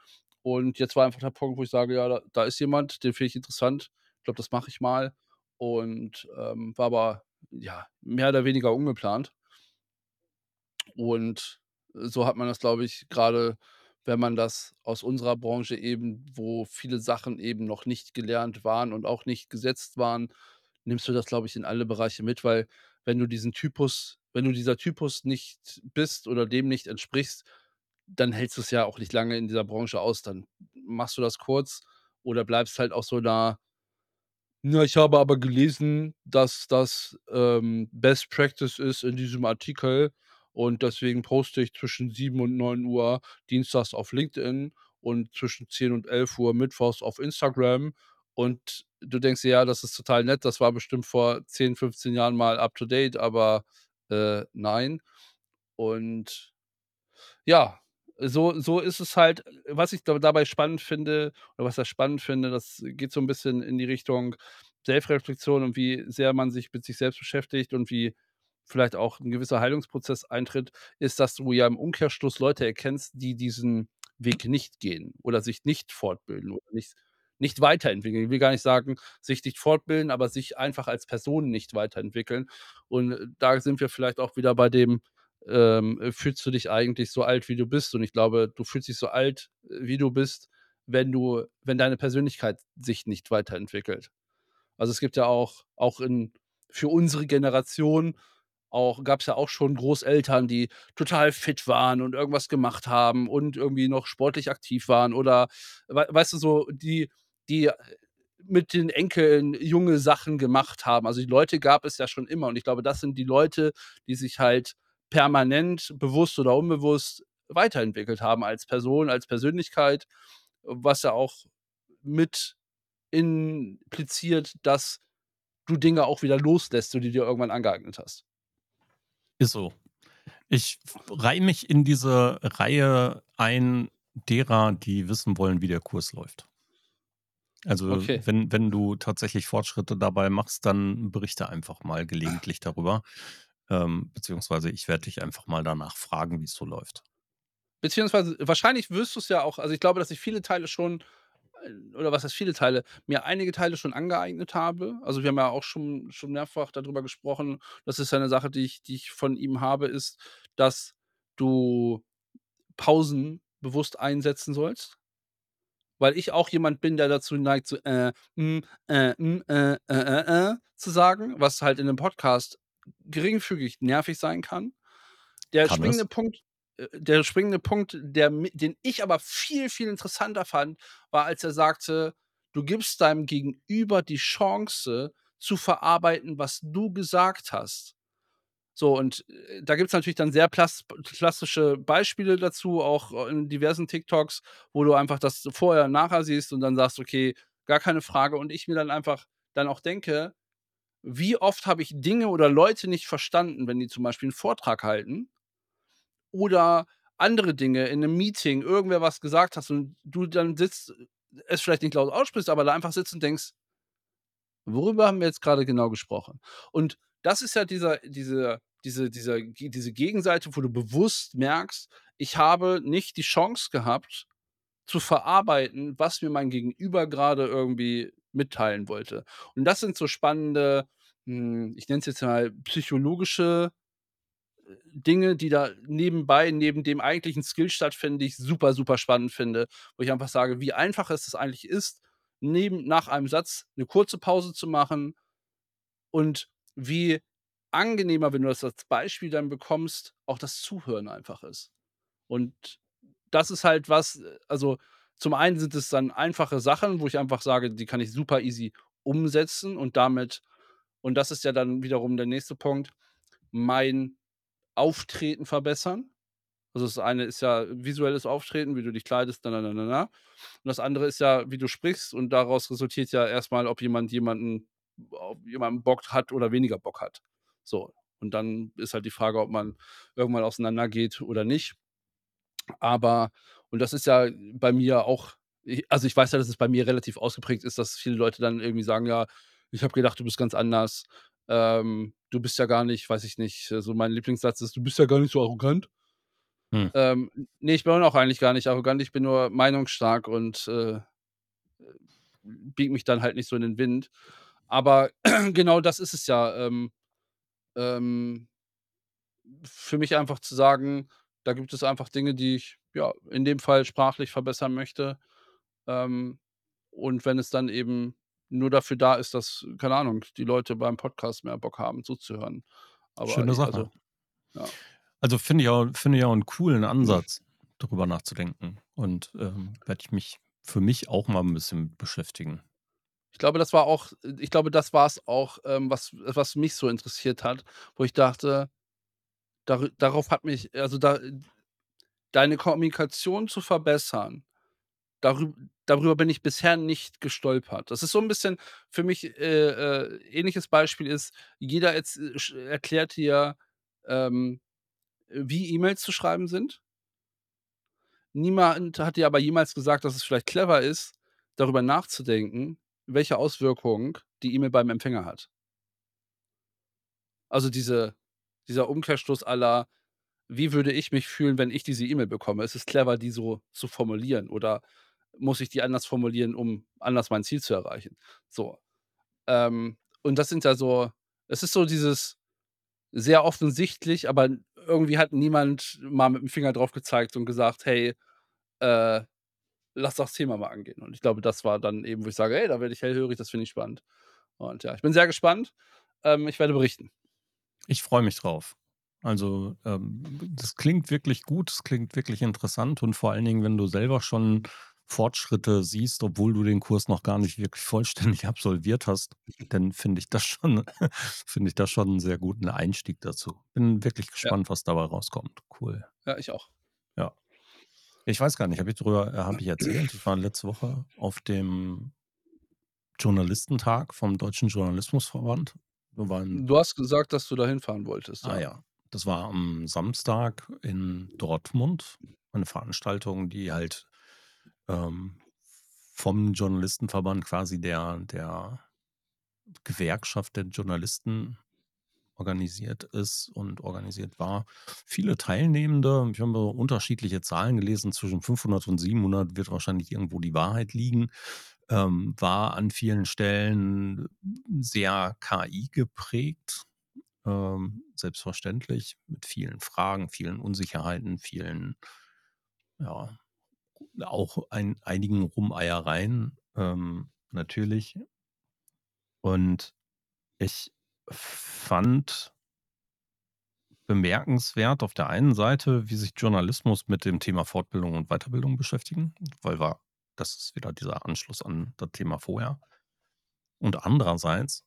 Und jetzt war einfach der Punkt, wo ich sage: „Ja, da da ist jemand, den finde ich interessant. Ich glaube, das mache ich mal.“ Und, ähm, war aber, ja, mehr oder weniger ungeplant. Und so hat man das, glaube ich, grade wenn man das aus unserer Branche eben wo viele Sachen eben noch nicht gelernt waren und auch nicht gesetzt waren, nimmst du das, glaube ich, in alle Bereiche mit, weil wenn du diesen Typus wenn du dieser Typus nicht bist oder dem nicht entsprichst, dann hältst du's ja auch nicht lange in dieser Branche aus. Dann machst du das kurz oder bleibst halt auch so da „Ja, ich habe aber gelesen, dass das, ähm, Best Practice ist in diesem Artikel und deswegen poste ich zwischen 7 und 9:00 dienstags auf LinkedIn und zwischen 10 und 11:00 mittwochs auf Instagram.“ Und du denkst dir: „Ja, das ist total nett. Das war bestimmt vor 10, 15 Jahren mal up to date“, aber, äh, nein. Und ja, so so ist es halt was ich da dabei spannend finde oder was heißt spannend finde, das geht so 'n bisschen in die Richtung Selbstreflexion und wie sehr man sich mit sich selbst beschäftigt und wie vielleicht auch 'n gewisser Heilungsprozess eintritt, ist, dass du ja im Umkehrschluss Leute erkennst, die diesen Weg nicht gehen oder sich nicht fortbilden oder nicht nicht weiterentwickeln. Ich will gar nicht sagen, sich nicht fortbilden, aber sich einfach als Person nicht weiterentwickeln. Und da sind wir vielleicht auch wieder bei dem, ähm, fühlst du dich eigentlich so alt, wie du bist? Und ich glaube, du fühlst dich so alt, wie du bist, wenn du wenn deine Persönlichkeit sich nicht weiterentwickelt. Also, es gibt ja auch auch in für unsere Generation auch gab's ja auch schon Großeltern, die total fit waren und irgendwas gemacht haben und irgendwie noch sportlich aktiv waren oder wei weißt du, so, die die mit den Enkeln junge Sachen gemacht haben. Also, die Leute gab es ja schon immer und ich glaube, das sind die Leute, die sich halt permanent, bewusst oder unbewusst weiterentwickelt haben als Person, als Persönlichkeit, was ja auch mit impliziert, dass du Dinge auch wieder loslässt, die du dir irgendwann angeeignet hast. Ist so. Ich reihe mich in diese Reihe ein derer, die wissen wollen, wie der Kurs läuft. Also, Okay. wenn wenn du tatsächlich Fortschritte dabei machst, dann berichte einfach mal gelegentlich darüber. Ähm, beziehungsweise ich werde dich einfach mal danach fragen, wie's so läuft. Beziehungsweise wahrscheinlich wirst du's ja auch also, ich glaube, dass ich viele Teile schon oder was heißt viele Teile, mir einige Teile schon angeeignet habe. Also, wir haben ja auch schon schon mehrfach da drüber gesprochen. Das ist ja 'ne Sache, die ich die ich von ihm habe, ist, dass du Pausen bewusst einsetzen sollst. Weil ich auch jemand bin, der dazu neigt, so, äh, hm, äh, hm, äh, äh, äh, äh, zu sagen, was halt in 'nem Podcast geringfügig nervig sein kann. Der Kann springende Punkt äh, der springende Punkt, der den ich aber viel, viel interessanter fand, war, als er sagte: „Du gibst deinem Gegenüber die Chance zu verarbeiten, was du gesagt hast.“ So und, äh, da gibt's natürlich dann sehr klassische Beispiele dazu, auch in diversen TikToks, wo du einfach das vorher und nachher siehst und dann sagst: „Okay, gar keine Frage.“ Und ich mir dann einfach dann auch denke: „Wie oft habe ich Dinge oder Leute nicht verstanden, wenn die zum Beispiel 'n Vortrag halten oder andere Dinge in 'nem Meeting, irgendwer was gesagt hast und du dann sitzt es vielleicht nicht laut aussprichst, aber da einfach sitzt und denkst: „Worüber haben wir jetzt grade genau gesprochen?“ Und das ist ja dieser diese diese dieser diese Gegenseite, wo du bewusst merkst: „Ich habe nicht die Chance gehabt zu verarbeiten, was mir mein Gegenüber grade irgendwie mitteilen wollte.“ Und das sind so spannende, hm, ich nenne es jetzt mal psychologische, Dinge, die da nebenbei neben dem eigentlichen Skill stattfinden, die ich super, super spannend finde, wo ich einfach sage, wie einfach es das eigentlich ist, neben nach einem Satz 'ne kurze Pause zu machen und wie angenehmer, wenn du das als Beispiel dann bekommst, auch das Zuhören einfach ist. Und das ist halt was also, zum einen sind es dann einfache Sachen, wo ich einfach sage, die kann ich super easy umsetzen und damit und das ist ja dann wiederum der nächste Punkt, mein Auftreten verbessern. Also, das eine ist ja visuelles Auftreten, wie du dich kleidest, na, na, na, na. Und das andere ist ja, wie du sprichst und daraus resultiert ja erst mal, ob jemand jemanden ob jemand Bock hat oder weniger Bock hat. So, und dann ist halt die Frage, ob man irgendwann auseinandergeht oder nicht. Aber und das ist ja bei mir auch also, ich weiß ja, dass es bei mir relativ ausgeprägt ist, dass viele Leute dann irgendwie sagen: „Ja, ich habe gedacht, du bist ganz anders. Ähm, du bist ja gar nicht“ weiß ich nicht, so mein Lieblingssatz ist: „Du bist ja gar nicht so arrogant.“ Hm. Ähm, ne, ich bin auch eigentlich gar nicht arrogant. Ich bin nur meinungsstark und, äh, äh, biege mich dann halt nicht so in den Wind. Aber *clears throat* genau das ist es ja, ähm, ähm, für mich einfach zu sagen, da gibt es einfach Dinge, die ich ja, in dem Fall sprachlich verbessern möchte. Ähm, und wenn es dann eben nur dafür da ist, dass, keine Ahnung, die Leute beim Podcast mehr Bock haben zuzuhören. Aber Schöne Sache. also, ja. Also, finde ich auch finde ich auch 'n coolen Mhm. Ansatz, darüber nachzudenken und, ähm, werde ich mich für mich auch mal 'n bisschen beschäftigen. Ich glaube, das war auch ich glaube, das war's auch, ähm, was was mich so interessiert hat, wo ich dachte, darü darauf hat mich also, da deine Kommunikation zu verbessern, darüb darüber bin ich bisher nicht gestolpert. Das ist so 'n bisschen für mich äh, äh, ähnliches Beispiel ist, jeder jetzt, äh, erklärt dir, ähm, wie E-Mails zu schreiben sind. Niemand hat dir aber jemals gesagt, dass es vielleicht clever ist, darüber nachzudenken, welche Auswirkung die E-Mail beim Empfänger hat. Also, diese dieser Umkehrschluss la: „Wie würde ich mich fühlen, wenn ich diese E-Mail bekomme? Ist es clever, die so zu formulieren oder muss ich die anders formulieren, um anders mein Ziel zu erreichen?“ So, ähm, und das sind ja so es ist so dieses sehr offensichtlich, aber irgendwie hat niemand mal mit dem Finger drauf gezeigt und gesagt: „Hey, äh, lass das Thema mal angehen.“ Und ich glaube, das war dann eben, wo ich sage: „Hey, da werde ich hellhörig, das finde ich spannend.“ Und ja, ich bin sehr gespannt. Ähm, ich werde berichten. Ich freue mich drauf. Also, ähm, das klingt wirklich gut, das klingt wirklich interessant und vor allen Dingen, wenn du selber schon Fortschritte siehst, obwohl du den Kurs noch gar nicht wirklich vollständig *laughs* absolviert hast, dann finde ich das schon *laughs* finde ich das schon 'n sehr guten Einstieg dazu. Bin wirklich Ja. gespannt, was dabei rauskommt. Cool. Ja, ich auch. Ja. Ich weiß gar nicht, habe ich drüber äh, habe ich erzählt? Ich war letzte Woche auf dem Journalistentag vom Deutschen Journalismusverband. Du hast gesagt, dass du da hinfahren wolltest, Ah ja. ja, das war am Samstag in Dortmund, eine Veranstaltung, die halt, ähm, vom Journalistenverband quasi der der Gewerkschaft der Journalisten organisiert ist und organisiert war. Viele Teilnehmende, ich habe unterschiedliche Zahlen gelesen, zwischen 500 und 700 wird wahrscheinlich irgendwo die Wahrheit liegen. Ähm, war an vielen Stellen sehr KI geprägt, ähm, selbstverständlich mit vielen Fragen, vielen Unsicherheiten, vielen ja, auch ein einigen Rumeiereien, ähm, natürlich. Und ich fand bemerkenswert auf der einen Seite, wie sich Journalismus mit dem Thema Fortbildung und Weiterbildung beschäftigen, weil war das ist wieder dieser Anschluss an das Thema vorher. Und andererseits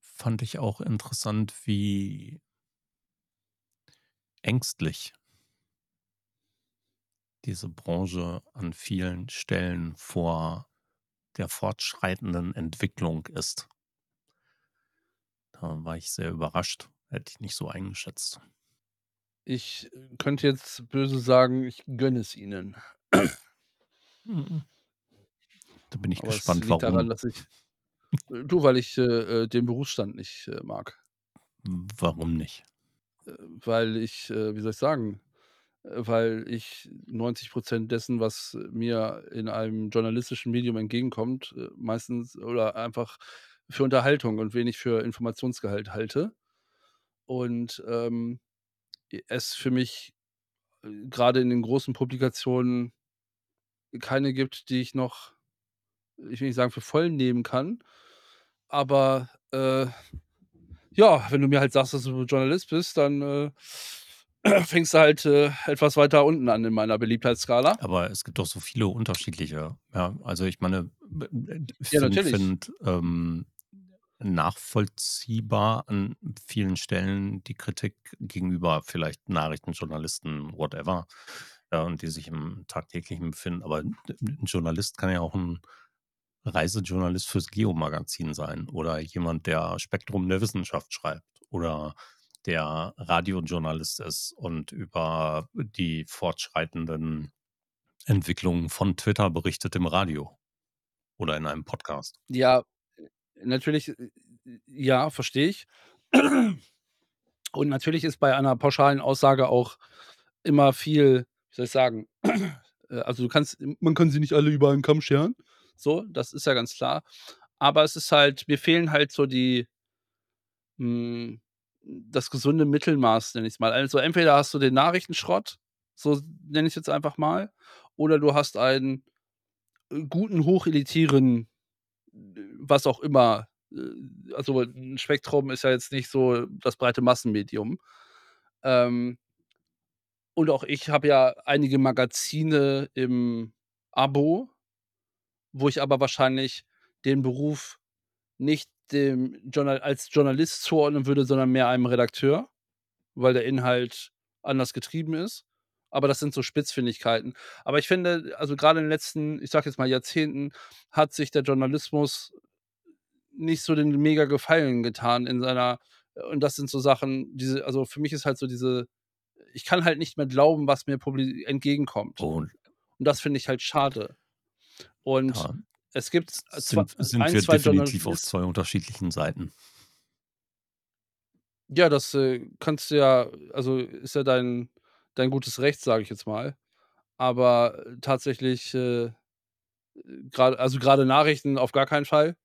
fand ich auch interessant, wie ängstlich diese Branche an vielen Stellen vor der fortschreitenden Entwicklung ist. Da war ich sehr überrascht, hätte ich nicht so eingeschätzt. Ich, äh, könnte jetzt böse sagen, ich gönne es ihnen. Mhm. Da bin ich Aber es gespannt, liegt daran, warum. dass ich äh, du, weil ich, äh, äh, den Berufsstand nicht, äh, mag. Warum nicht? Weil ich, äh, wie soll ich sagen weil ich 90 % dessen, was mir in einem journalistischen Medium entgegenkommt, äh, meistens oder einfach für Unterhaltung und wenig für Informationsgehalt halte. Und, ähm, es für mich, äh, grade in den großen Publikationen keine gibt, die ich noch ich will nicht sagen, für voll nehmen kann. Aber, äh, ja, wenn du mir halt sagst, dass du Journalist bist, dann, äh, *clears throat* fängst du halt, äh, etwas weiter unten an in meiner Beliebtheitsskala. Aber es gibt doch so viele unterschiedliche, ja. Also, ich meine, b äh, Ja, finde finde, ähm, nachvollziehbar an vielen Stellen die Kritik gegenüber vielleicht Nachrichtenjournalisten, whatever, ja, und die sich im Tagtäglichen befinden. Aber 'n 'n Journalist kann ja auch 'n Reisejournalist fürs Geo-Magazin sein oder jemand, der Spektrum der Wissenschaft schreibt oder der Radiojournalist ist und über die fortschreitenden Entwicklungen von Twitter berichtet im Radio oder in einem Podcast. Ja, äh, natürlich, äh, ja, verstehe ich. Und natürlich ist bei einer pauschalen Aussage auch immer viel wie soll ich sagen *clears throat* äh, also, du kannst man kann sie nicht alle über einen Kamm scheren, so, das ist ja ganz klar. Aber es ist halt mir fehlen halt so die hm, das gesunde Mittelmaß, nenne ich's mal. Also, entweder hast du den Nachrichtenschrott, so nenne ich's jetzt einfach mal, oder du hast einen, äh, guten, hochelitären, was auch immer, äh, also 'n Spektrum ist ja jetzt nicht so das breite Massenmedium. Ähm und auch ich habe ja einige Magazine im Abo, wo ich aber wahrscheinlich den Beruf nicht dem Journal als Journalist zuordnen würde, sondern mehr einem Redakteur, weil der Inhalt anders getrieben ist. Aber das sind so Spitzfindigkeiten. Aber ich finde, also grade in den letzten, ich sage jetzt mal Jahrzehnten, hat sich der Journalismus nicht so den Mega-Gefallen getan in seiner und das sind so Sachen, diese also für mich ist halt so diese ich kann halt nicht mehr glauben, was mir entgegenkommt. Und Und das finde ich halt schade. Und Ja, es gibt, s äh, zwe sind sind ein, wir 2 definitiv auf 2 unterschiedlichen Seiten. Ja, das, äh, kannst du ja also ist ja dein dein gutes Recht, sage ich jetzt mal. Aber tatsächlich, äh, grade also grade Nachrichten auf gar keinen Fall.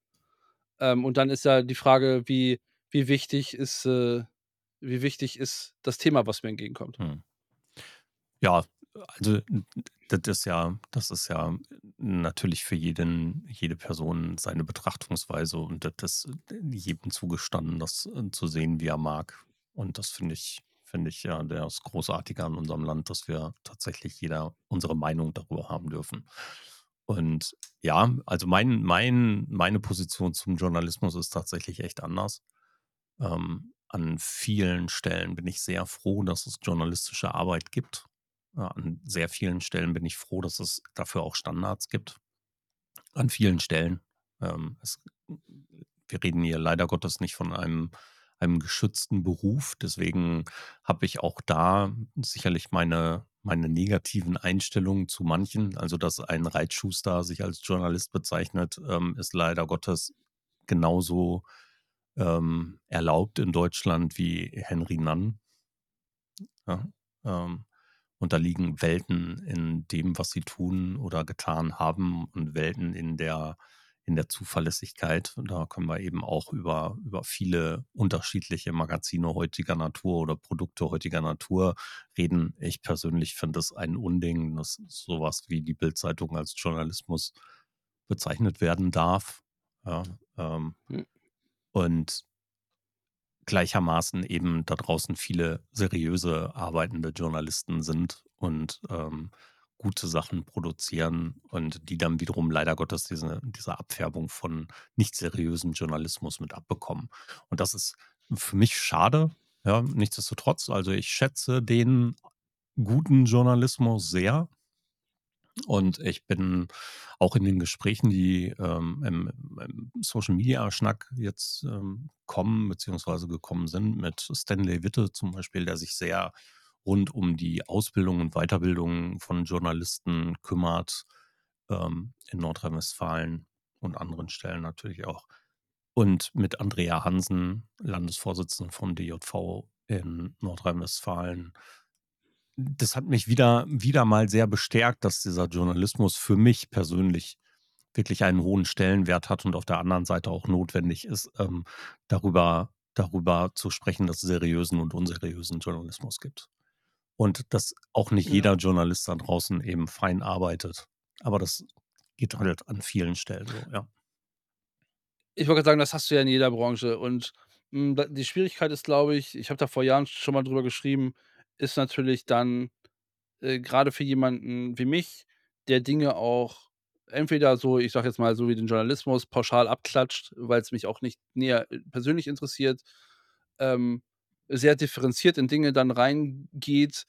Ähm, und dann ist ja die Frage, wie wie wichtig ist, äh wie wichtig ist das Thema, was mir entgegenkommt? Mhm. Ja, also das ist ja das ist ja natürlich für jeden jede Person seine Betrachtungsweise und das ist jedem zugestanden, das, äh, zu sehen, wie er mag. Und das finde ich finde ich ja das Großartige an unserem Land, dass wir tatsächlich jeder unsere Meinung darüber haben dürfen. Und ja, also mein mein meine Position zum Journalismus ist tatsächlich echt anders. Ähm, an vielen Stellen bin ich sehr froh, dass es journalistische Arbeit gibt. An sehr vielen Stellen bin ich froh, dass es dafür auch Standards gibt. An vielen Stellen. Ähm, es wir reden hier leider Gottes nicht von einem einem geschützten Beruf. Deswegen habe ich auch da sicherlich meine meine negativen Einstellungen zu manchen. Also, dass ein Reitschuster sich als Journalist bezeichnet, ähm, ist leider Gottes genauso, ähm, erlaubt in Deutschland wie Henry Nann. Ja, ähm, und da liegen Welten in dem, was sie tun oder getan haben und Welten in der in der Zuverlässigkeit. Und da können wir eben auch über über viele unterschiedliche Magazine heutiger Natur oder Produkte heutiger Natur reden. Ich persönlich finde das ein Unding, dass so was wie die Bild-Zeitung als Journalismus bezeichnet werden darf, ja, ähm, Hm. und gleichermaßen eben da draußen viele seriöse arbeitende Journalisten sind und, ähm, gute Sachen produzieren und die dann wiederum leider Gottes diese diese Abfärbung von nicht seriösem Journalismus mit abbekommen. Und das ist für mich schade, ja, nichtsdestotrotz. Also, ich schätze den guten Journalismus sehr. Und ich bin auch in den Gesprächen, die, ähm, im im Social-Media-Schnack jetzt, ähm, kommen beziehungsweise gekommen sind mit Stanley Witte zum Beispiel, der sich sehr rund um die Ausbildung und Weiterbildung von Journalisten kümmert, ähm, in Nordrhein-Westfalen und anderen Stellen natürlich auch. Und mit Andrea Hansen, Landesvorsitzende vom DJV in Nordrhein-Westfalen. Das hat mich wieder wieder mal sehr bestärkt, dass dieser Journalismus für mich persönlich wirklich einen hohen Stellenwert hat und auf der anderen Seite auch notwendig ist, ähm, darüber darüber zu sprechen, dass es seriösen und unseriösen Journalismus gibt. Und dass auch nicht Ja. jeder Journalist da draußen eben fein arbeitet. Aber das geht halt an vielen Stellen so, ja. Ich wollte sagen, das hast du ja in jeder Branche und, hm, da die Schwierigkeit ist, glaube ich ich habe da vor Jahren schon mal drüber geschrieben, ist natürlich dann, äh, grade für jemanden wie mich, der Dinge auch entweder so, ich sage jetzt mal, so wie den Journalismus pauschal abklatscht, weil's mich auch nicht näher, äh, persönlich interessiert, ähm, sehr differenziert in Dinge dann reingeht,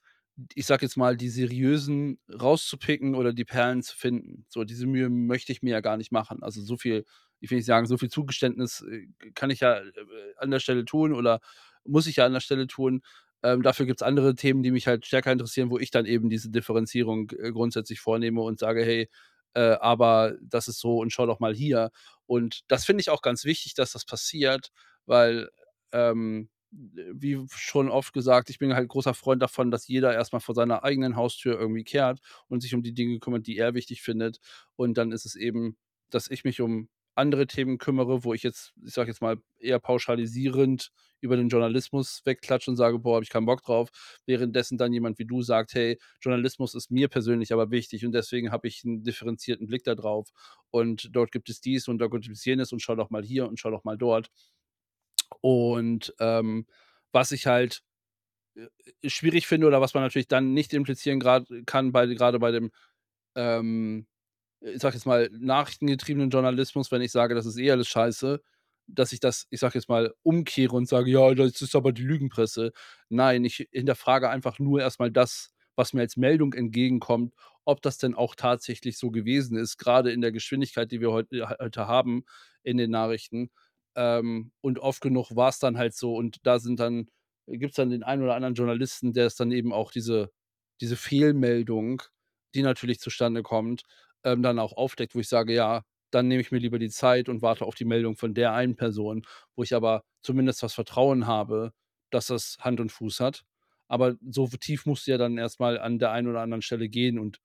ich sage jetzt mal, die seriösen rauszupicken oder die Perlen zu finden. So, diese Mühe möchte ich mir ja gar nicht machen. Also, so viel ich will nicht sagen, so viel Zugeständnis, äh, kann ich ja, äh, an der Stelle tun oder muss ich ja an der Stelle tun. Ähm, dafür gibt's andere Themen, die mich halt stärker interessieren, wo ich dann eben diese Differenzierung, äh, grundsätzlich vornehme und sage: „Hey, äh, aber das ist so und schau doch mal hier.“ Und das finde ich auch ganz wichtig, dass das passiert, weil, ähm, wie schon oft gesagt, ich bin halt großer Freund davon, dass jeder erst mal vor seiner eigenen Haustür irgendwie kehrt und sich um die Dinge kümmert, die er wichtig findet. Und dann ist es eben, dass ich mich um andere Themen kümmere, wo ich jetzt, ich sage jetzt mal, eher pauschalisierend über den Journalismus wegklatsche und sage: „Boah, habe ich keinen Bock drauf.“ Währenddessen dann jemand wie du sagt: „Hey, Journalismus ist mir persönlich aber wichtig und deswegen habe ich 'n differenzierten Blick da drauf und dort gibt es dies und da gibt es jenes und schau doch mal hier und schau doch mal dort.“ Und, ähm, was ich halt, äh, schwierig finde oder was man natürlich dann nicht implizieren grad kann bei grade bei dem, ähm, ich sage jetzt mal, nachrichtengetriebenen Journalismus, wenn ich sage, das ist eh alles scheiße, dass ich das, ich sage jetzt mal, umkehre und sage: „Ja, das ist aber die Lügenpresse.“ Nein, ich hinterfrage einfach nur erst mal das, was mir als Meldung entgegenkommt, ob das denn auch tatsächlich so gewesen ist, grade in der Geschwindigkeit, die wir heut heute haben in den Nachrichten. Ähm, und oft genug war's dann halt so und da sind dann gibt's dann den einen oder anderen Journalisten, der es dann eben auch diese diese Fehlmeldung, die natürlich zustande kommt, ähm, dann auch aufdeckt, wo ich sage: „Ja, dann nehme ich mir lieber die Zeit und warte auf die Meldung von der einen Person“, wo ich aber zumindest das Vertrauen habe, dass das Hand und Fuß hat. Aber so tief musst du ja dann erst mal an der einen oder anderen Stelle gehen und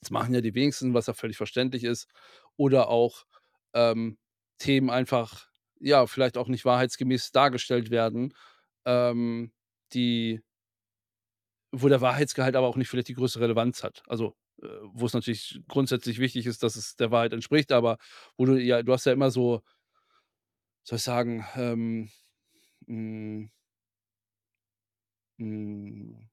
das machen ja die wenigsten, was ja völlig verständlich ist. Oder auch, ähm, Themen einfach, ja, vielleicht auch nicht wahrheitsgemäß dargestellt werden, ähm, die wo der Wahrheitsgehalt aber auch nicht vielleicht die größte Relevanz hat. Also, äh, wo es natürlich grundsätzlich wichtig ist, dass es der Wahrheit entspricht, aber wo du ja du hast ja immer so soll ich sagen, ähm, hm hm,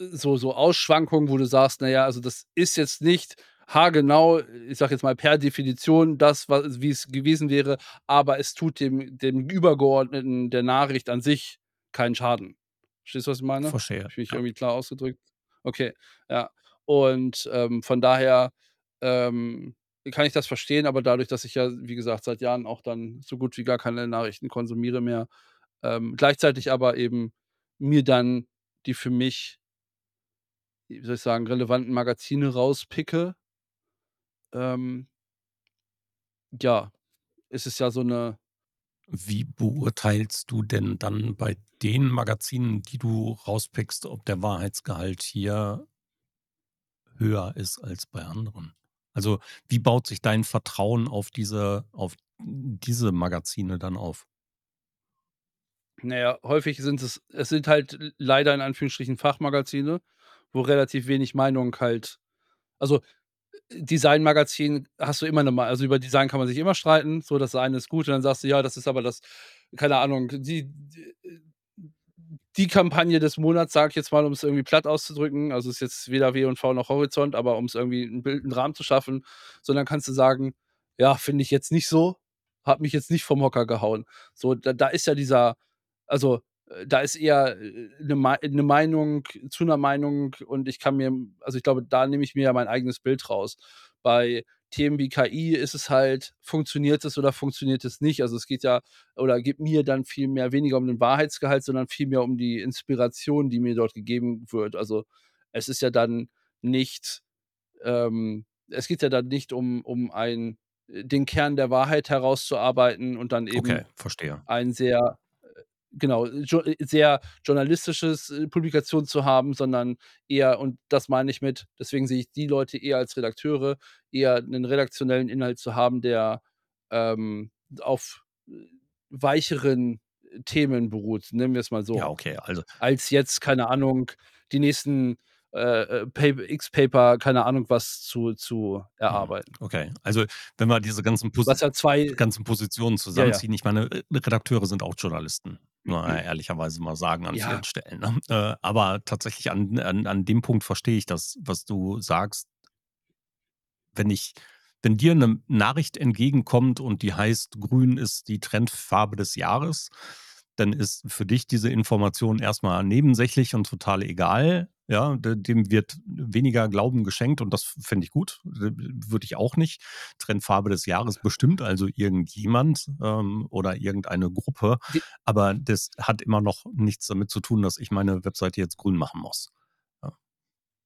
so so Ausschwankungen, wo du sagst: „Na ja, also das ist jetzt nicht haargenau, ich sage jetzt mal per Definition das, wie es gewesen wäre, aber es tut dem dem Übergeordneten der Nachricht an sich keinen Schaden.“ Verstehst du, was ich meine? Verstehe, ich mich ja. irgendwie klar ausgedrückt? Okay, ja. Und, ähm, von daher, ähm, kann ich das verstehen, aber dadurch, dass ich ja, wie gesagt, seit Jahren auch dann so gut wie gar keine Nachrichten konsumiere mehr, ähm, gleichzeitig aber eben mir dann die für mich wie soll ich sagen, relevanten Magazine rauspicke ähm ja, ist es ja so 'ne Wie beurteilst du denn dann bei den Magazinen, die du rauspickst, ob der Wahrheitsgehalt hier höher ist als bei anderen? Also, wie baut sich dein Vertrauen auf diese auf diese Magazine dann auf? Na ja, häufig sind es es sind halt leider in Anführungsstrichen Fachmagazine, wo relativ wenig Meinung halt also, Designmagazin hast du immer 'ne Mei also, über Design kann man sich immer streiten. So, das eine ist gut und dann sagst du: „Ja, das ist aber das keine Ahnung, die d äh, die Kampagne des Monats“, sage ich jetzt mal, um's irgendwie platt auszudrücken. Also, ist jetzt weder W&V noch Horizont, aber um's irgendwie 'n Bild 'n Rahmen zu schaffen. So, dann kannst du sagen: „Ja, finde ich jetzt nicht so, hat mich jetzt nicht vom Hocker gehauen.“ So, da da ist ja dieser also, äh, da ist eher, äh, 'ne Mei 'ne Meinung zu 'ner Meinung und ich kann mir also, ich glaube, da nehme ich mir ja mein eigenes Bild raus. Bei Themen wie KI ist es halt, funktioniert es oder funktioniert es nicht? Also, es geht ja oder geht mir dann viel mehr weniger um den Wahrheitsgehalt, sondern vielmehr um die Inspiration, die mir dort gegeben wird. Also, es ist ja dann nicht ähm, es geht ja dann nicht um um ein den Kern der Wahrheit herauszuarbeiten und dann Okay, eben verstehe. ein sehr, äh, genau, jo äh, sehr journalistisches, äh, Publikation zu haben, sondern eher und das meine ich mit deswegen sehe ich die Leute eher als Redakteure, eher 'nen redaktionellen Inhalt zu haben, der, ähm, auf, äh, weicheren Themen beruht, nennen wir es mal Ja, so. okay, also Als jetzt, keine Ahnung, die nächsten, äh, äh, Pap X-Paper, keine Ahnung, was zu zu Mhm, erarbeiten. okay. Also, wenn wir diese ganzen Posi ja 2 ganzen Positionen ja, ja. zusammenziehen ich meine, äh, Redakteure sind auch Journalisten, man ja ehrlicherweise mal sagen an vielen Ja. Stellen, ne? Äh, aber tatsächlich an an an dem Punkt verstehe ich das, was du sagst. Wenn ich wenn dir 'ne Nachricht entgegenkommt und die heißt: „Grün ist die Trendfarbe des Jahres“, dann ist für dich diese Information erst mal nebensächlich und total egal, ja? Dem wird weniger Glauben geschenkt und das finde ich gut, würde ich auch nicht. Trendfarbe des Jahres bestimmt also irgendjemand, ähm, oder irgendeine Gruppe, aber das hat immer noch nichts damit zu tun, dass ich meine Webseite jetzt grün machen muss. Ja.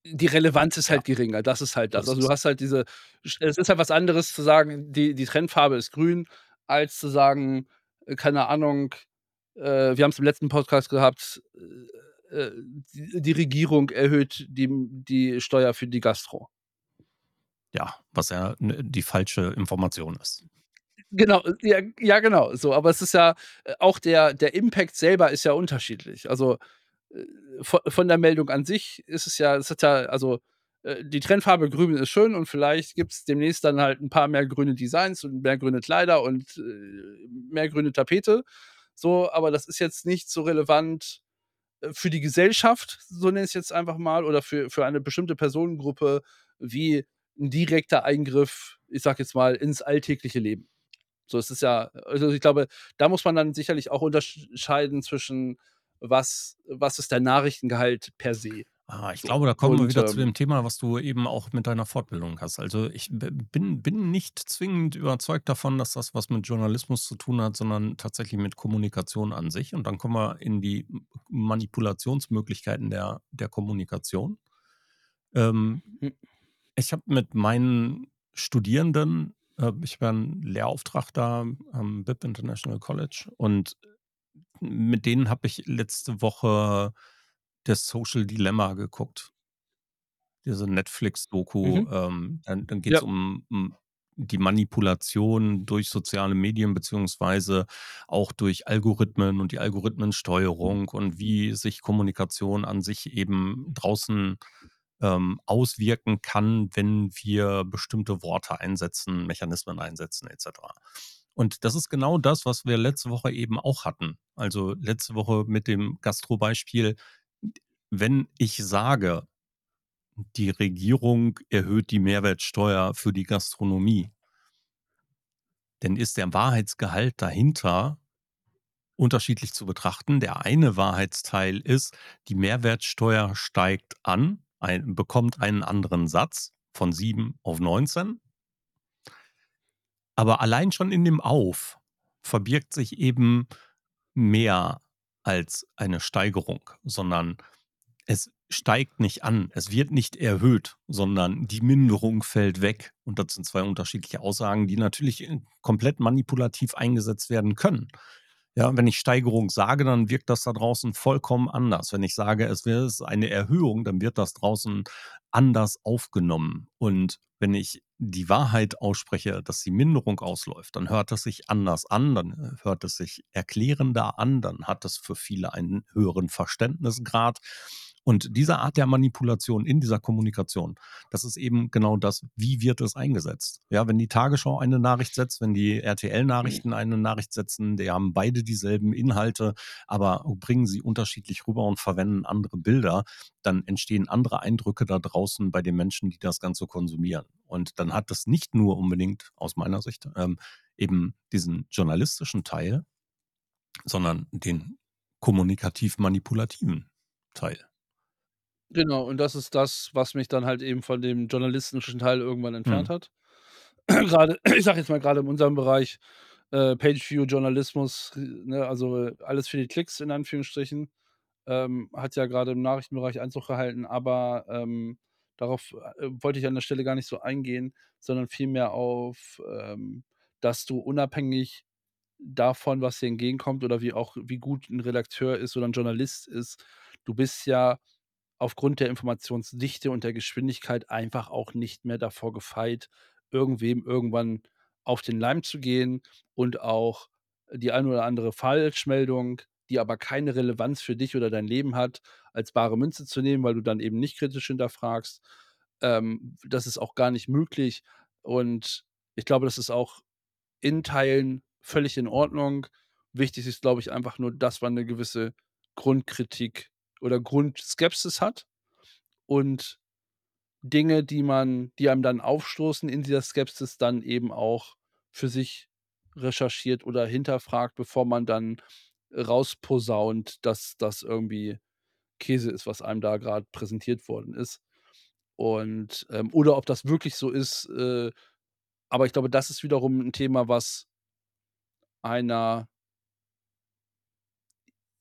Die Relevanz ist Ja. halt geringer, das ist halt das. Also, du hast halt diese es ist halt was anderes zu sagen, die die Trendfarbe ist grün, als zu sagen, äh, keine Ahnung, äh, wir haben's im letzten Podcast gehabt, äh, äh, die die Regierung erhöht die die Steuer für die Gastro. Ja, was ja, ne, die falsche Information ist. Genau, ja ja genau, so. Aber es ist ja äh, auch der der Impact selber ist ja unterschiedlich. Also, äh, vo von der Meldung an sich ist es ja es hat ja also, die Trendfarbe grün ist schön und vielleicht gibt's demnächst dann halt 'n paar mehr grüne Designs und mehr grüne Kleider und, mehr grüne Tapete, so. Aber das ist jetzt nicht so relevant, äh, für die Gesellschaft, so nenne ich's jetzt einfach mal, oder für für eine bestimmte Personengruppe wie 'n direkter Eingriff, ich sage jetzt mal, ins alltägliche Leben. So, es ist ja also, ich glaube, da muss man dann sicherlich auch untersch scheiden zwischen was was ist der Nachrichtengehalt per se, Ah, ich glaube, da kommen wir wieder zu dem ähm Thema, was du eben auch mit deiner Fortbildung hast. Also, ich bin bin nicht zwingend überzeugt davon, dass das was mit Journalismus zu tun hat, sondern tatsächlich mit Kommunikation an sich. Und dann kommen wir in die Manipulationsmöglichkeiten der der Kommunikation. Ähm, Hm. ich habe mit meinen Studierenden äh, ich habe ja 'n Lehrauftrag da am Bib International College und mit denen habe ich letzte Woche das Social Dilemma geguckt. Diese Netflix-Doku, Mhm. ähm, dann dann geht's Ja. um um die Manipulation durch soziale Medien beziehungsweise auch durch Algorithmen und die Algorithmensteuerung und wie sich Kommunikation an sich eben draußen, ähm, auswirken kann, wenn wir bestimmte Worte einsetzen, Mechanismen einsetzen et cetera. Und das ist genau das, was wir letzte Woche eben auch hatten. Also, letzte Woche mit dem Gastrobeispiel. Wenn ich sage, die Regierung erhöht die Mehrwertsteuer für die Gastronomie dann ist der Wahrheitsgehalt dahinter unterschiedlich zu betrachten. Der eine Wahrheitsteil ist, die Mehrwertsteuer steigt an, ein bekommt einen anderen Satz von 7 auf 19. Aber allein schon in dem „auf“ verbirgt sich eben mehr als eine Steigerung, sondern es steigt nicht an. Es wird nicht erhöht, sondern die Minderung fällt weg. Und das sind 2 unterschiedliche Aussagen, die natürlich, äh, komplett manipulativ eingesetzt werden können. Ja, wenn ich Steigerung sage, dann wirkt das da draußen vollkommen anders. Wenn ich sage, es wäre eine Erhöhung, dann wird das draußen anders aufgenommen. Und wenn ich die Wahrheit ausspreche, dass die Minderung ausläuft, dann hört es sich anders an, dann, äh, hört es sich erklärender an, dann hat es für viele einen höheren Verständnisgrad. Und diese Art der Manipulation in dieser Kommunikation, das ist eben genau das, wie wird es eingesetzt? Ja, wenn die Tagesschau eine Nachricht setzt, wenn die RTL-Nachrichten eine Nachricht setzen, die haben beide dieselben Inhalte, aber bringen sie unterschiedlich rüber und verwenden andere Bilder, dann entstehen andere Eindrücke da draußen bei den Menschen, die das Ganze konsumieren. Und dann hat das nicht nur unbedingt aus meiner Sicht, ähm, eben diesen journalistischen Teil, sondern den kommunikativ-manipulativen Teil. Genau, und das ist das, was mich dann halt eben von dem journalistischen Teil irgendwann entfernt Mhm. hat. *clears throat* Grade *clears throat* ich sage jetzt mal grade in unserem Bereich, äh, Pageview-Journalismus, ne, also, alles für die Klicks in Anführungsstrichen, ähm, hat ja grade im Nachrichtenbereich Einzug gehalten, aber, ähm, darauf, äh, wollte ich an der Stelle gar nicht so eingehen, sondern vielmehr auf, ähm, dass du unabhängig davon, was dir entgegenkommt oder wie auch wie gut 'n Redakteur ist oder 'n Journalist ist, du bist ja aufgrund der Informationsdichte und der Geschwindigkeit einfach auch nicht mehr davor gefeit, irgendwem irgendwann auf den Leim zu gehen und auch die ein oder andere Falschmeldung, die aber keine Relevanz für dich oder dein Leben hat, als bare Münze zu nehmen, weil du dann eben nicht kritisch hinterfragst. Ähm, das ist auch gar nicht möglich und ich glaube, das ist auch in Teilen völlig in Ordnung. Wichtig ist, glaube ich, einfach nur, dass man 'ne gewisse Grundkritik oder Grundskepsis hat und Dinge, die man die einem dann aufstoßen in dieser Skepsis, dann eben auch für sich recherchiert oder hinterfragt, bevor man dann rausposaunt, dass das irgendwie Käse ist, was einem da grad präsentiert worden ist. Und, ähm oder ob das wirklich so ist, äh aber ich glaube, das ist wiederum 'n Thema, was einer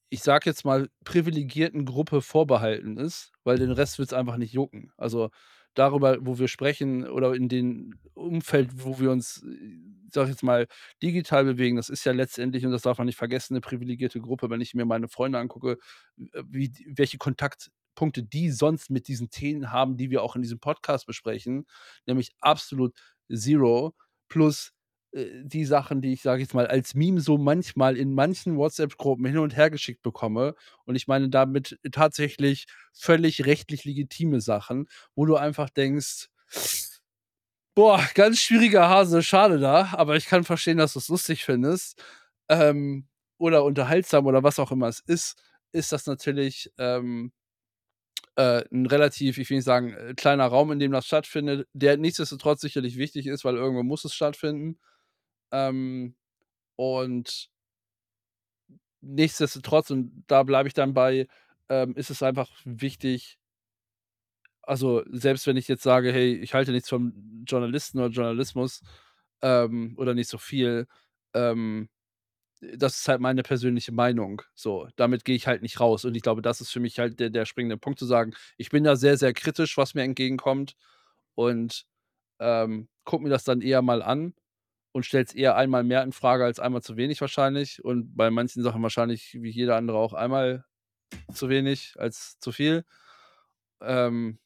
ich sage jetzt mal, privilegierten Gruppe vorbehalten ist, weil den Rest wird's einfach nicht jucken. Also, darüber, wo wir sprechen oder in den Umfeld, wo wir uns, sage ich jetzt mal, digital bewegen, das ist ja letztendlich, und das darf man nicht vergessen, 'ne privilegierte Gruppe. Wenn ich mir meine Freunde angucke, äh, wie welche Kontaktpunkte die sonst mit diesen Themen haben, die wir auch in diesem Podcast besprechen, nämlich absolut 0 plus äh, die Sachen, die ich, sage jetzt mal, als Meme so manchmal in manchen WhatsApp-Gruppen hin und her geschickt bekomme. Und ich meine damit tatsächlich völlig rechtlich legitime Sachen, wo du einfach denkst: „Boah, ganz schwieriger Hase, schade da, aber ich kann verstehen, dass du's lustig findest, ähm, oder unterhaltsam oder was auch immer es ist“, ist das natürlich, ähm äh, 'n relativ, ich will nicht sagen, äh, kleiner Raum, in dem das stattfindet, der nichtsdestotrotz sicherlich wichtig ist, weil irgendwo muss es stattfinden. Ähm, und nichtsdestotrotz, und da bleibe ich dann bei, ähm, ist es einfach wichtig also, selbst wenn ich jetzt sage: „Hey, ich halte nichts vom Journalisten oder Journalismus, ähm, oder nicht so viel“, ähm, das ist halt meine persönliche Meinung, so. Damit gehe ich halt nicht raus. Und ich glaube, das ist für mich halt der der springende Punkt zu sagen: „Ich bin da sehr, sehr kritisch, was mir entgegenkommt und, ähm, gucke mir das dann eher mal an und stelle es eher einmal mehr in Frage als einmal zu wenig wahrscheinlich und bei manchen Sachen wahrscheinlich wie jeder andere auch einmal zu wenig als zu viel.“ Ähm,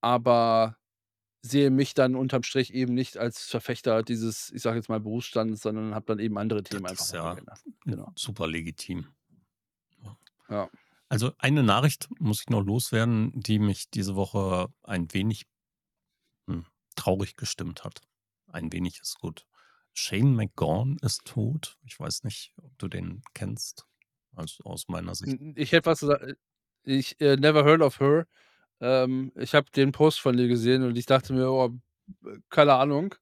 aber sehe mich dann unterm Strich eben nicht als Verfechter dieses, ich sage jetzt mal, Berufsstandes, sondern habe dann eben andere Das Themen einfach ist auf der ja, Genau. super legitim. Ja. Also, eine Nachricht muss ich noch loswerden, die mich diese Woche ein wenig hm, traurig gestimmt hat. Ein wenig ist gut. Shane MacGowan ist tot. Ich weiß nicht, ob du den kennst, also, aus meiner Sicht. Ich hätte fast gesagt, äh, ich, äh, never heard of her. Ähm, ich habe den Post von ihr gesehen und ich dachte mir: „Oh, keine Ahnung.“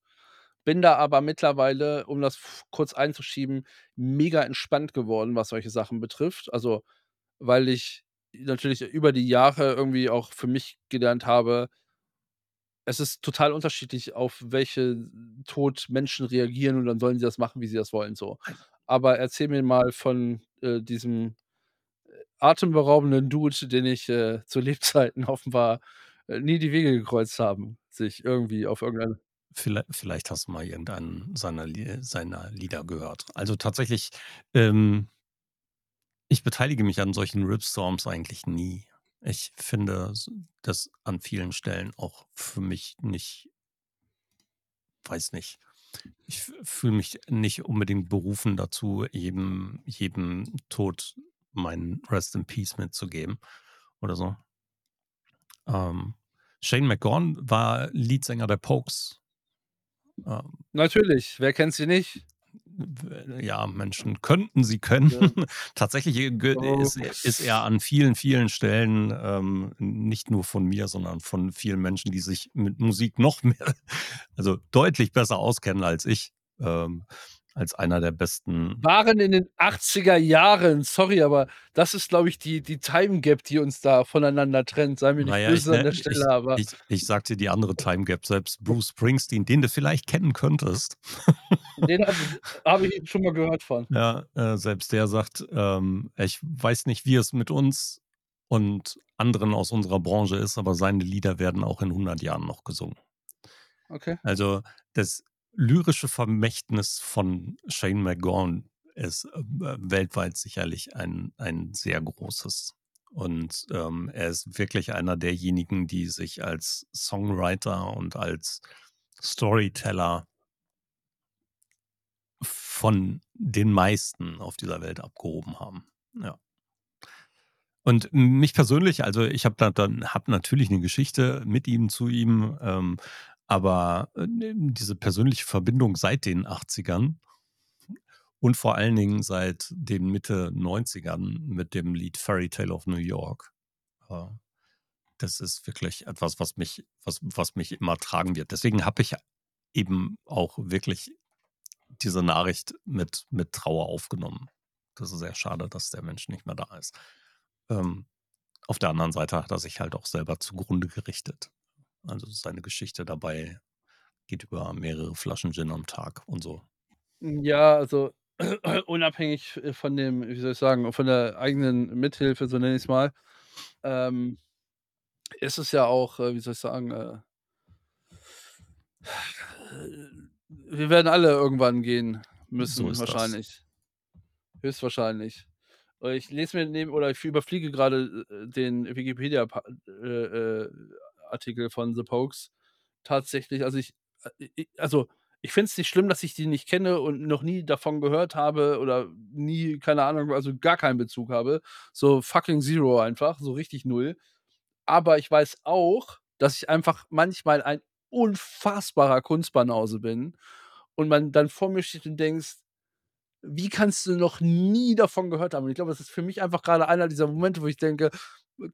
Bin da aber mittlerweile, um das kurz einzuschieben, mega entspannt geworden, was solche Sachen betrifft. Also, weil ich natürlich über die Jahre irgendwie auch für mich gelernt habe es ist total unterschiedlich, auf welche Tod Menschen reagieren und dann sollen sie das machen, wie sie das wollen, so. Aber erzähl mir mal von, äh, diesem, äh, atemberaubenden Dude, den ich, äh, zu Lebzeiten *laughs* offenbar, äh, nie die Wege gekreuzt haben, sich irgendwie auf irgendeine Viellei vielleicht hast du mal irgendeinen seiner seiner Lieder gehört. Also, tatsächlich, ähm ich beteilige mich an solchen Rip-Storms eigentlich nie. Ich finde das an vielen Stellen auch für mich nicht weiß nicht. Ich fühle mich nicht unbedingt berufen dazu, jedem jedem Tod mein Rest in Peace mitzugeben oder so. Ähm, Shane MacGowan war Leadsänger der Pogues. Ähm Natürlich, wer kennt sie nicht? Ja, Menschen könnten sie kennen. Ja. *laughs* Tatsächlich, äh, ist er ist er an vielen, vielen Stellen, ähm, nicht nur von mir, sondern von vielen Menschen, die sich mit Musik noch mehr *laughs* also, deutlich besser auskennen als ich, ähm, als einer der besten Waren in den 80er Jahren. Sorry, aber das ist, glaube ich, die die Time Gap, die uns da voneinander trennt. Sei mir nicht ja, ich böse an ne der ich Stelle, aber ich ich sage dir die andere Time Gap, selbst Bruce Springsteen, den du vielleicht kennen könntest. *laughs* Den habe habe ich schon mal gehört von. Ja, äh, selbst der sagt, ähm: „Ich weiß nicht, wie es mit uns und anderen aus unserer Branche ist, aber seine Lieder werden auch in 100 Jahren noch gesungen.“ Okay. Also, das lyrische Vermächtnis von Shane MacGowan ist, äh, äh, weltweit sicherlich ein ein sehr großes. Und, ähm, er ist wirklich einer derjenigen, die sich als Songwriter und als Storyteller von den meisten auf dieser Welt abgehoben haben, ja. Und mich persönlich also, ich habe da habe natürlich 'ne Geschichte mit ihm, zu ihm, ähm, aber, äh, ne, diese persönliche Verbindung seit den 80ern und vor allen Dingen seit den Mitte 90ern mit dem Lied „Fairy Tale of New York“. Äh, das ist wirklich etwas, was mich was was mich immer tragen wird. Deswegen habe ich eben auch wirklich diese Nachricht mit mit Trauer aufgenommen. Das ist sehr schade, dass der Mensch nicht mehr da ist. Ähm, auf der anderen Seite hat er sich halt auch selber zugrunde gerichtet. Also, seine Geschichte dabei geht über mehrere Flaschen Gin am Tag und so. Hm, ja, also, *clears throat* unabhängig, äh, von dem wie soll ich sagen, von der eigenen Mithilfe, so nenne ich's mal, ähm, ist es ja auch, äh, wie soll ich sagen, äh wir werden alle irgendwann gehen So müssen das. wahrscheinlich. Höchstwahrscheinlich. Äh, ich lese mir neben oder ich überfliege grade, äh, den Wikipedia äh, äh, Artikel von The Pogues tatsächlich. Also, ich äh, also, ich finde es nicht schlimm, dass ich die nicht kenne und noch nie davon gehört habe oder nie, keine Ahnung, also gar keinen Bezug habe. So fucking zero einfach, so richtig null. Aber ich weiß auch, dass ich einfach manchmal ein unfassbarer Kunstbanause bin und man dann vor mir steht und denkst: „Wie kannst du noch nie davon gehört haben?“ Und ich glaube, das ist für mich einfach grade einer dieser Momente, wo ich denke: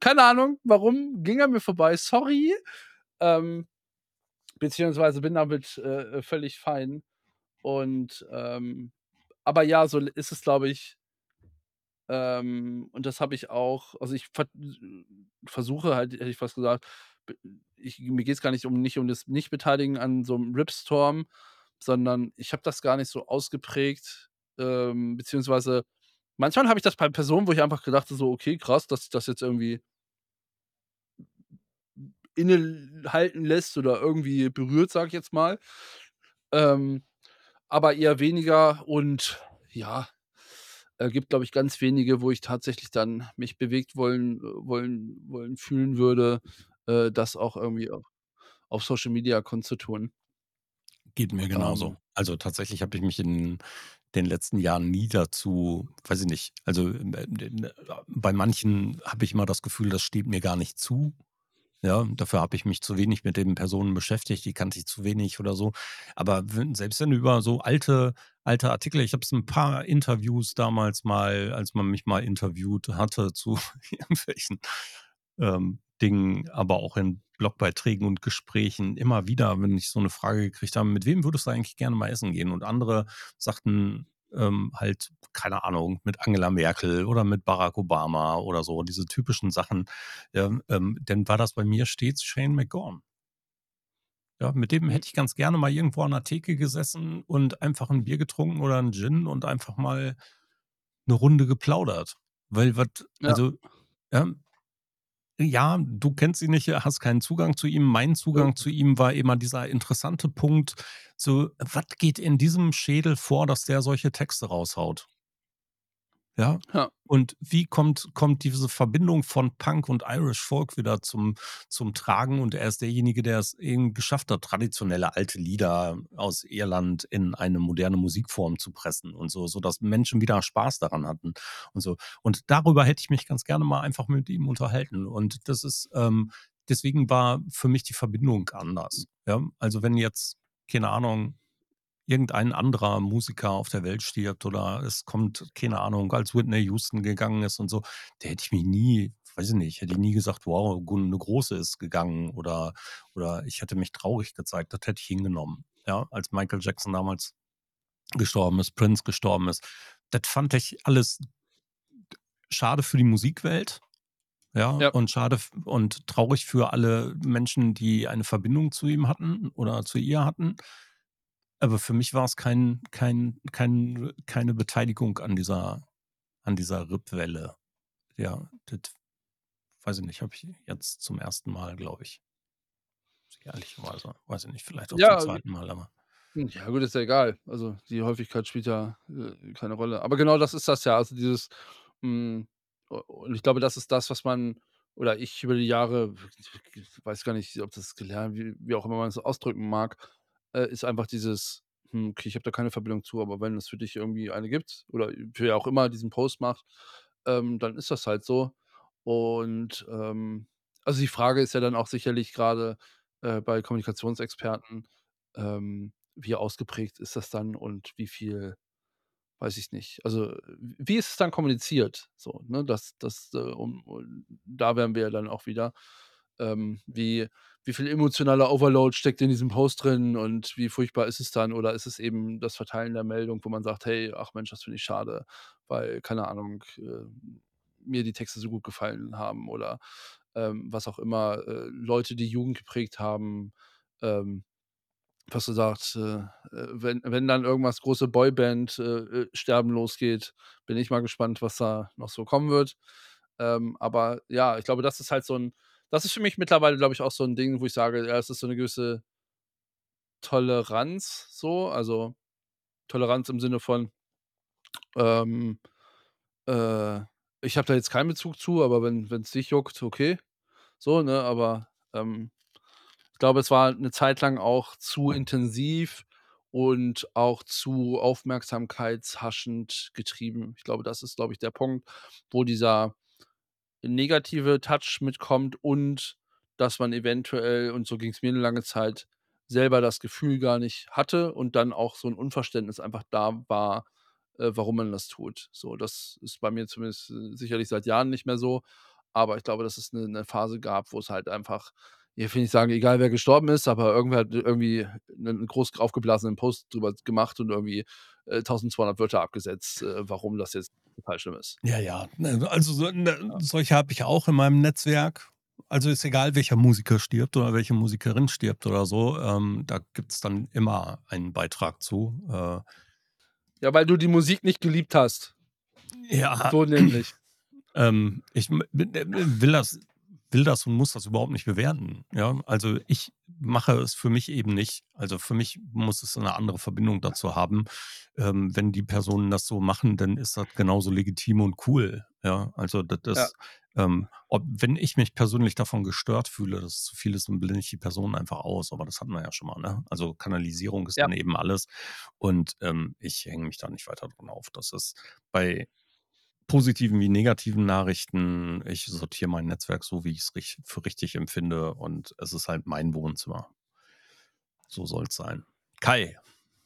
„Keine Ahnung, warum, ging an mir vorbei, sorry.“ Ähm, beziehungsweise bin damit, äh, völlig fein. Und, ähm aber ja, so ist es, glaube ich ähm, und das habe ich auch also, ich ver versuche halt, hätte ich fast gesagt ich mir geht's gar nicht um nicht um das Nicht-Beteiligen an so 'm Rip-Storm, sondern ich habe das gar nicht so ausgeprägt, ähm, beziehungsweise manchmal habe ich das bei Personen, wo ich einfach gedacht habe so: „Okay, krass, dass das jetzt irgendwie“ „innehalten lässt oder irgendwie berührt“, sage ich jetzt mal. Ähm, aber eher weniger und ja, äh, gibt, glaube ich, ganz wenige, wo ich tatsächlich dann mich bewegt wollen wollen wollen fühlen würde, äh, das auch irgendwie auf auf Social Media kundzutun. Geht mir genauso. Ähm. Also, tatsächlich habe ich mich in den letzten Jahren nie dazu weiß ich nicht, also, ähm, äh, bei manchen habe ich immer das Gefühl, das steht mir gar nicht zu. Ja, dafür habe ich mich zu wenig mit den Personen beschäftigt, die kannte ich zu wenig oder so. Aber selbst wenn über so alte alte Artikel ich habe es 'n paar Interviews damals mal als man mich mal interviewt hatte zu *laughs* irgendwelchen, ähm, Dingen, aber auch in Blogbeiträgen und Gesprächen immer wieder, wenn ich so 'ne Frage gekriegt habe: „Mit wem würdest du eigentlich gerne mal essen gehen?“ Und andere sagten, ähm, halt, keine Ahnung, mit Angela Merkel oder mit Barack Obama oder so, diese typischen Sachen. Ähm, ähm, dann war das bei mir stets Shane MacGowan. Ja, mit dem Mhm. hätte ich ganz gerne mal irgendwo an 'ner Theke gesessen und einfach 'n Bier getrunken oder 'n Gin und einfach mal 'ne Runde geplaudert. Weil was Ja. also, ähm ja, du kennst ihn nicht, hast keinen Zugang zu ihm. Mein. Zugang zu ihm war immer dieser interessante Punkt, so: Was geht in diesem Schädel vor, dass der solche Texte raushaut? Ja? Ja. Und wie kommt kommt diese Verbindung von Punk und Irish Folk wieder zum zum Tragen? Und er ist derjenige, der es eben geschafft hat, traditionelle alte Lieder aus Irland in eine moderne Musikform zu pressen und so, sodass Menschen wieder Spaß daran hatten und so. Und darüber hätte ich mich ganz gerne mal einfach mit ihm unterhalten. Und das ist, ähm deswegen war für mich die Verbindung anders, ja? Also, wenn jetzt, keine Ahnung, irgendein anderer Musiker auf der Welt stirbt oder es kommt, keine Ahnung, als Whitney Houston gegangen ist und so, da hätte ich mich nie weiß ich nicht, hätte ich nie gesagt: „Wow, gu 'ne Große ist gegangen“, oder oder ich hätte mich traurig gezeigt. Das hätte ich hingenommen, ja? Als Michael Jackson damals gestorben ist, Prince gestorben ist. Das fand ich alles schade für die Musikwelt, ja, Ja. und schade und traurig für alle Menschen, die eine Verbindung zu ihm hatten oder zu ihr hatten. Aber für mich war's kein kein kein keine Beteiligung an dieser an dieser Rip-Welle. Ja, das weiß ich nicht, habe ich jetzt zum 1. Mal, glaube ich. Ehrlicherweise. Weiß ich nicht, vielleicht auch zum Ja. 2. Mal, aber Hm, ja gut, ist ja egal. Also, die Häufigkeit spielt ja, äh, keine Rolle. Aber genau das ist das ja, also dieses, hm u und ich glaube, das ist das, was man oder ich über die Jahre weiß gar nicht, ob das gelernt wie wie auch immer man das ausdrücken mag, äh, ist einfach dieses: „Hm, okay, ich habe da keine Verbindung zu, aber wenn es für dich irgendwie eine gibt oder wer auch immer diesen Post macht, ähm, dann ist das halt so.“ Und, ähm also, die Frage ist ja dann auch sicherlich grade, äh, bei Kommunikationsexperten, ähm, wie ausgeprägt ist das dann und wie viel weiß ich nicht. Also, wie ist es dann kommuniziert so, ne? Das das, äh, um da wären wir ja dann auch wieder. Ähm, wie wie viel emotionaler Overload steckt in diesem Post drin und wie furchtbar ist es dann? Oder ist es eben das Verteilen der Meldung, wo man sagt: „Hey, ach Mensch, das finde ich schade, weil, keine Ahnung, äh, mir die Texte so gut gefallen haben“ oder, ähm, was auch immer, äh, Leute, die Jugend geprägt haben, ähm, was du sagst, äh, äh, wenn wenn dann irgendwas große Boyband, äh, äh, Sterben losgeht, bin ich mal gespannt, was da noch so kommen wird. Ähm, aber ja, ich glaube, das ist halt so 'n das ist für mich mittlerweile, glaube ich, auch so 'n Ding, wo ich sage, ja, es ist so 'ne gewisse Toleranz so, also, Toleranz im Sinne von, ähm, äh, ich habe da jetzt keinen Bezug zu, aber wenn wenn's dich juckt, okay, so, ne? Aber, ähm, ich glaube, es war 'ne Zeit lang auch zu intensiv und auch zu aufmerksamkeitshaschend getrieben. Ich glaube, das ist, glaube ich, der Punkt, wo dieser negative Touch mitkommt und dass man eventuell und so ging's mir 'ne lange Zeit, selber das Gefühl gar nicht hatte und dann auch so 'n Unverständnis einfach da war, äh, warum man das tut. So, das ist bei mir zumindest, äh, sicherlich seit Jahren nicht mehr so, aber ich glaube, dass es 'ne 'ne Phase gab, wo's halt einfach ich will nicht sagen, egal wer gestorben ist, aber irgendwer hat irgendwie 'nen groß aufgeblasenen Post drüber gemacht und irgendwie, äh, 1.200 Wörter abgesetzt, äh, warum das jetzt total schlimm ist. Ja, ja, ne, also so 'ne solche habe ich auch in meinem Netzwerk. Also, ist egal, welcher Musiker stirbt oder welche Musikerin stirbt oder so, ähm, da gibt's dann immer einen Beitrag zu, äh Ja, weil du die Musik nicht geliebt hast. Ja, So nämlich. *clears throat* ähm, ich d will das will das und muss das überhaupt nicht bewerten, ja? Also, ich mache es für mich eben nicht. Also, für mich muss es 'ne andere Verbindung dazu haben. Ähm, wenn die Personen das so machen, dann ist das genauso legitim und cool, ja? Also, d Ja. das, ähm ob wenn ich mich persönlich davon gestört fühle, dass es zu viel ist, dann blende ich die Person einfach aus, aber das hatten wir ja schon mal, ne? Also, Kanalisierung ist Ja. dann eben alles und, ähm, ich hänge mich da nicht weiter drin auf. Das ist bei positiven wie negativen Nachrichten ich sortiere mein Netzwerk so, wie ich's rich für richtig empfinde und es ist halt mein Wohnzimmer. So soll's sein. Kai,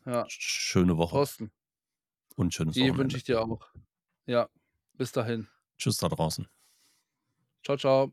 Ja. sch schöne Woche. Thorsten. Und schönes Die wünsche ich dir auch. Ja, bis dahin. Tschüss da draußen. Tschau, tschau.